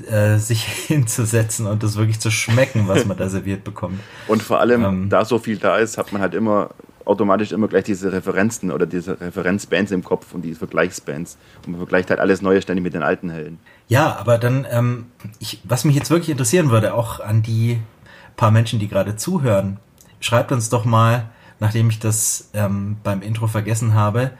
äh, sich hinzusetzen und das wirklich zu schmecken, was man da serviert bekommt. Und vor allem, ähm, da so viel da ist, hat man halt immer automatisch immer gleich diese Referenzen oder diese Referenzbands im Kopf und die Vergleichsbands. Und man vergleicht halt alles Neue ständig mit den alten Helden. Ja, aber dann, ähm, ich, was mich jetzt wirklich interessieren würde, auch an die paar Menschen, die gerade zuhören, schreibt uns doch mal, nachdem ich das ähm, beim Intro vergessen habe,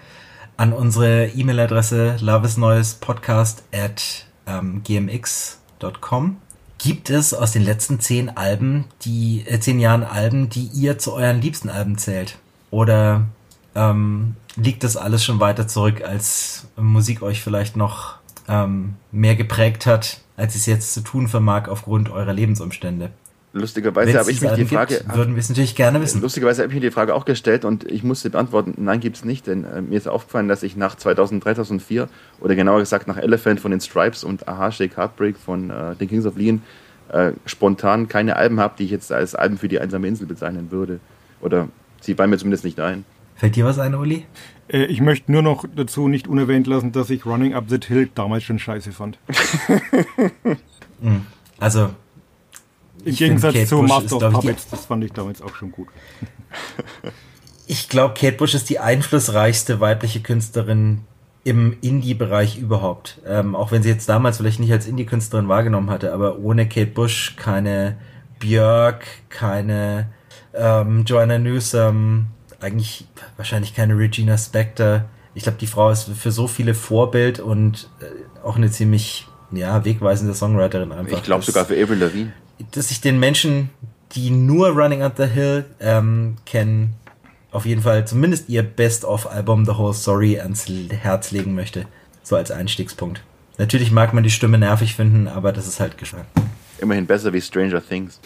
an unsere E-Mail-Adresse loveisneuespodcast at ähm, gmx.com. Gibt es aus den letzten zehn Alben, die äh, zehn Jahren Alben, die ihr zu euren liebsten Alben zählt? Oder ähm, liegt das alles schon weiter zurück, als Musik euch vielleicht noch ähm, mehr geprägt hat, als es jetzt zu tun vermag aufgrund eurer Lebensumstände? Lustigerweise habe ich mich die Frage. Gibt, würden wir es natürlich gerne wissen. Lustigerweise habe ich mir die Frage auch gestellt und ich musste beantworten, nein, gibt es nicht, denn äh, mir ist aufgefallen, dass ich nach 2000, 2004 oder genauer gesagt nach Elephant von den Stripes und Aha Shake Heartbreak von äh, den Kings of Leon äh, spontan keine Alben habe, die ich jetzt als Alben für die einsame Insel bezeichnen würde. Oder Sie fallen mir zumindest nicht ein. Fällt dir was ein, Uli? Äh, ich möchte nur noch dazu nicht unerwähnt lassen, dass ich Running Up the Hill damals schon scheiße fand. Hm. also. Im Gegensatz zu Bush Master of Puppets, das fand ich damals auch schon gut. ich glaube, Kate Bush ist die einflussreichste weibliche Künstlerin im Indie-Bereich überhaupt. Ähm, auch wenn sie jetzt damals vielleicht nicht als Indie-Künstlerin wahrgenommen hatte, aber ohne Kate Bush keine Björk, keine ähm, Joanna Newsom, eigentlich wahrscheinlich keine Regina Spector. Ich glaube, die Frau ist für so viele Vorbild und äh, auch eine ziemlich ja, wegweisende Songwriterin einfach. Ich glaube sogar für Avril Lavigne. Dass ich den Menschen, die nur Running Up the Hill ähm, kennen, auf jeden Fall zumindest ihr Best-of-Album The Whole Story ans Herz legen möchte. So als Einstiegspunkt. Natürlich mag man die Stimme nervig finden, aber das ist halt Geschmack. Immerhin besser wie Stranger Things.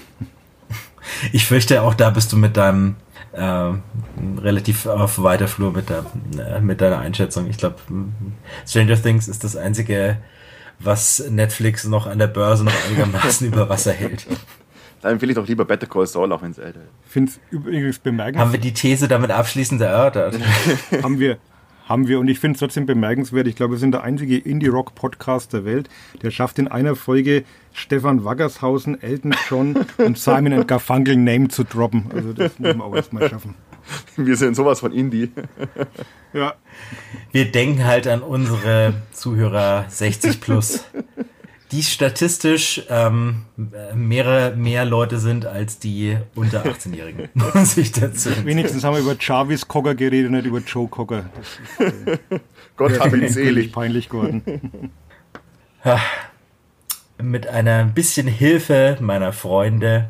Ich fürchte, auch da bist du mit deinem relativ auf weiter Flur mit, der, äh, mit deiner Einschätzung. Ich glaube, Stranger Things ist das einzige, was Netflix noch an der Börse noch einigermaßen über Wasser hält. Dann empfehle ich doch lieber Better Call Saul, auch wenn es älter ist. Ich finde es übrigens bemerkenswert. Haben wir die These damit abschließend erörtert? haben wir, haben wir. Und ich finde es trotzdem bemerkenswert. Ich glaube, wir sind der einzige Indie-Rock-Podcast der Welt, der schafft in einer Folge Stefan Waggershausen, Elton John und Simon Garfunkel Name zu droppen. Also das müssen wir auch erstmal schaffen. Wir sind sowas von Indie. Ja. Wir denken halt an unsere Zuhörer 60 plus die statistisch ähm, mehrere mehr Leute sind als die unter 18-Jährigen, muss ich dazu. Wenigstens haben wir über Jarvis Cocker geredet, nicht über Joe Cocker. Das ist, äh, Gott habe ihn selig. peinlich geworden. Mit einer bisschen Hilfe meiner Freunde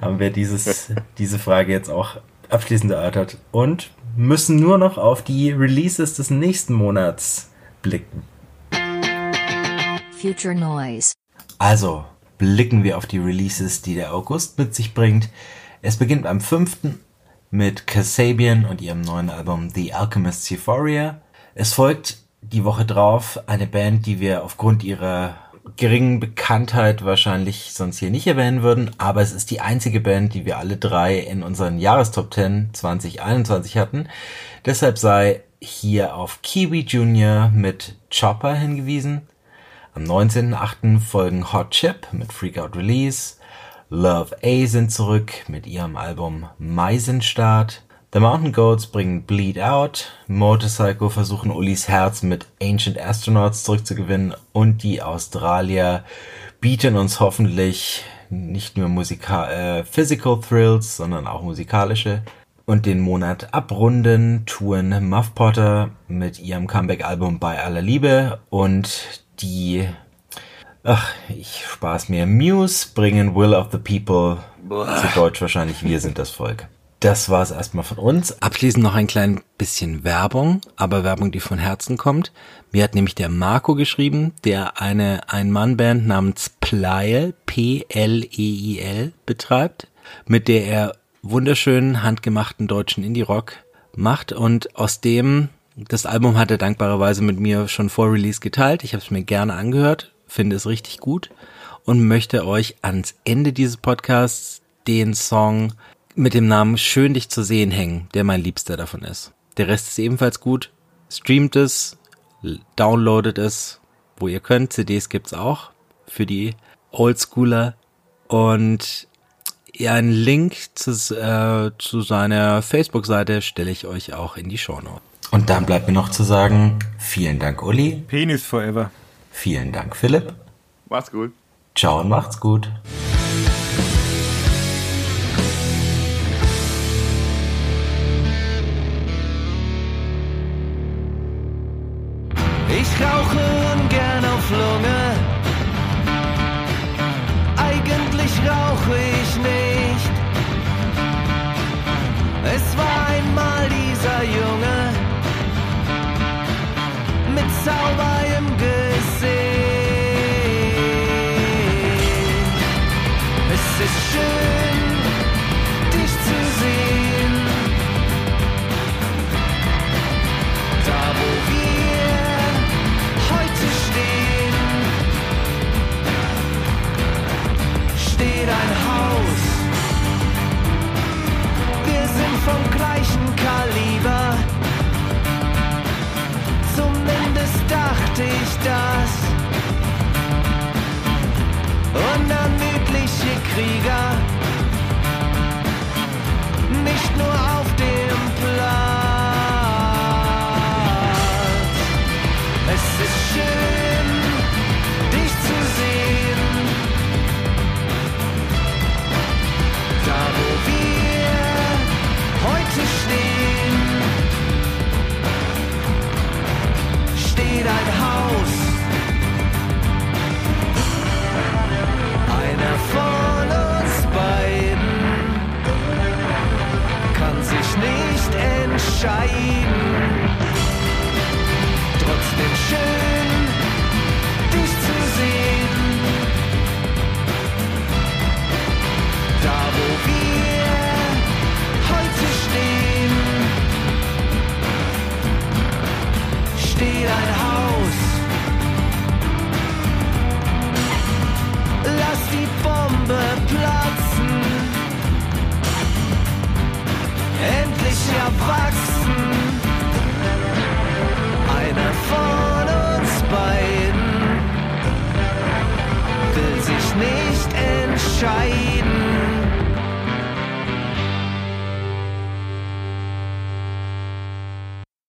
haben wir dieses, diese Frage jetzt auch abschließend erörtert und müssen nur noch auf die Releases des nächsten Monats blicken. Future Noise. Also, blicken wir auf die Releases, die der August mit sich bringt. Es beginnt am 5. mit Kasabian und ihrem neuen Album The Alchemist's Euphoria. Es folgt die Woche drauf eine Band, die wir aufgrund ihrer geringen Bekanntheit wahrscheinlich sonst hier nicht erwähnen würden, aber es ist die einzige Band, die wir alle drei in unseren Jahrestop 10 2021 hatten. Deshalb sei hier auf Kiwi Junior mit Chopper hingewiesen. Am 19.08. folgen Hot Chip mit Freakout Release, Love A sind zurück mit ihrem Album Meisenstart, The Mountain Goats bringen Bleed Out, Motorcycle versuchen Ulis Herz mit Ancient Astronauts zurückzugewinnen und die Australier bieten uns hoffentlich nicht nur Musika äh, Physical Thrills, sondern auch musikalische. Und den Monat abrunden touren Muff Potter mit ihrem Comeback-Album Bei aller Liebe und die, ach, ich spaß mir, Muse bringen Will of the People, Boah. zu Deutsch wahrscheinlich Wir sind das Volk. Das war es erstmal von uns. Abschließend noch ein klein bisschen Werbung, aber Werbung, die von Herzen kommt. Mir hat nämlich der Marco geschrieben, der eine Ein-Mann-Band namens Pleil, P-L-E-I-L, betreibt, mit der er wunderschönen, handgemachten deutschen Indie-Rock macht und aus dem das Album hat er dankbarerweise mit mir schon vor Release geteilt. Ich habe es mir gerne angehört, finde es richtig gut und möchte euch ans Ende dieses Podcasts den Song mit dem Namen Schön dich zu sehen hängen, der mein liebster davon ist. Der Rest ist ebenfalls gut. Streamt es, downloadet es, wo ihr könnt. CDs gibt's auch für die Oldschooler und ja, einen Link zu, äh, zu seiner Facebook-Seite stelle ich euch auch in die Show Notes. Und dann bleibt mir noch zu sagen, vielen Dank, Uli. Penis forever. Vielen Dank, Philipp. Macht's gut. Ciao und macht's gut. Ich rauche ungern auf Lunge.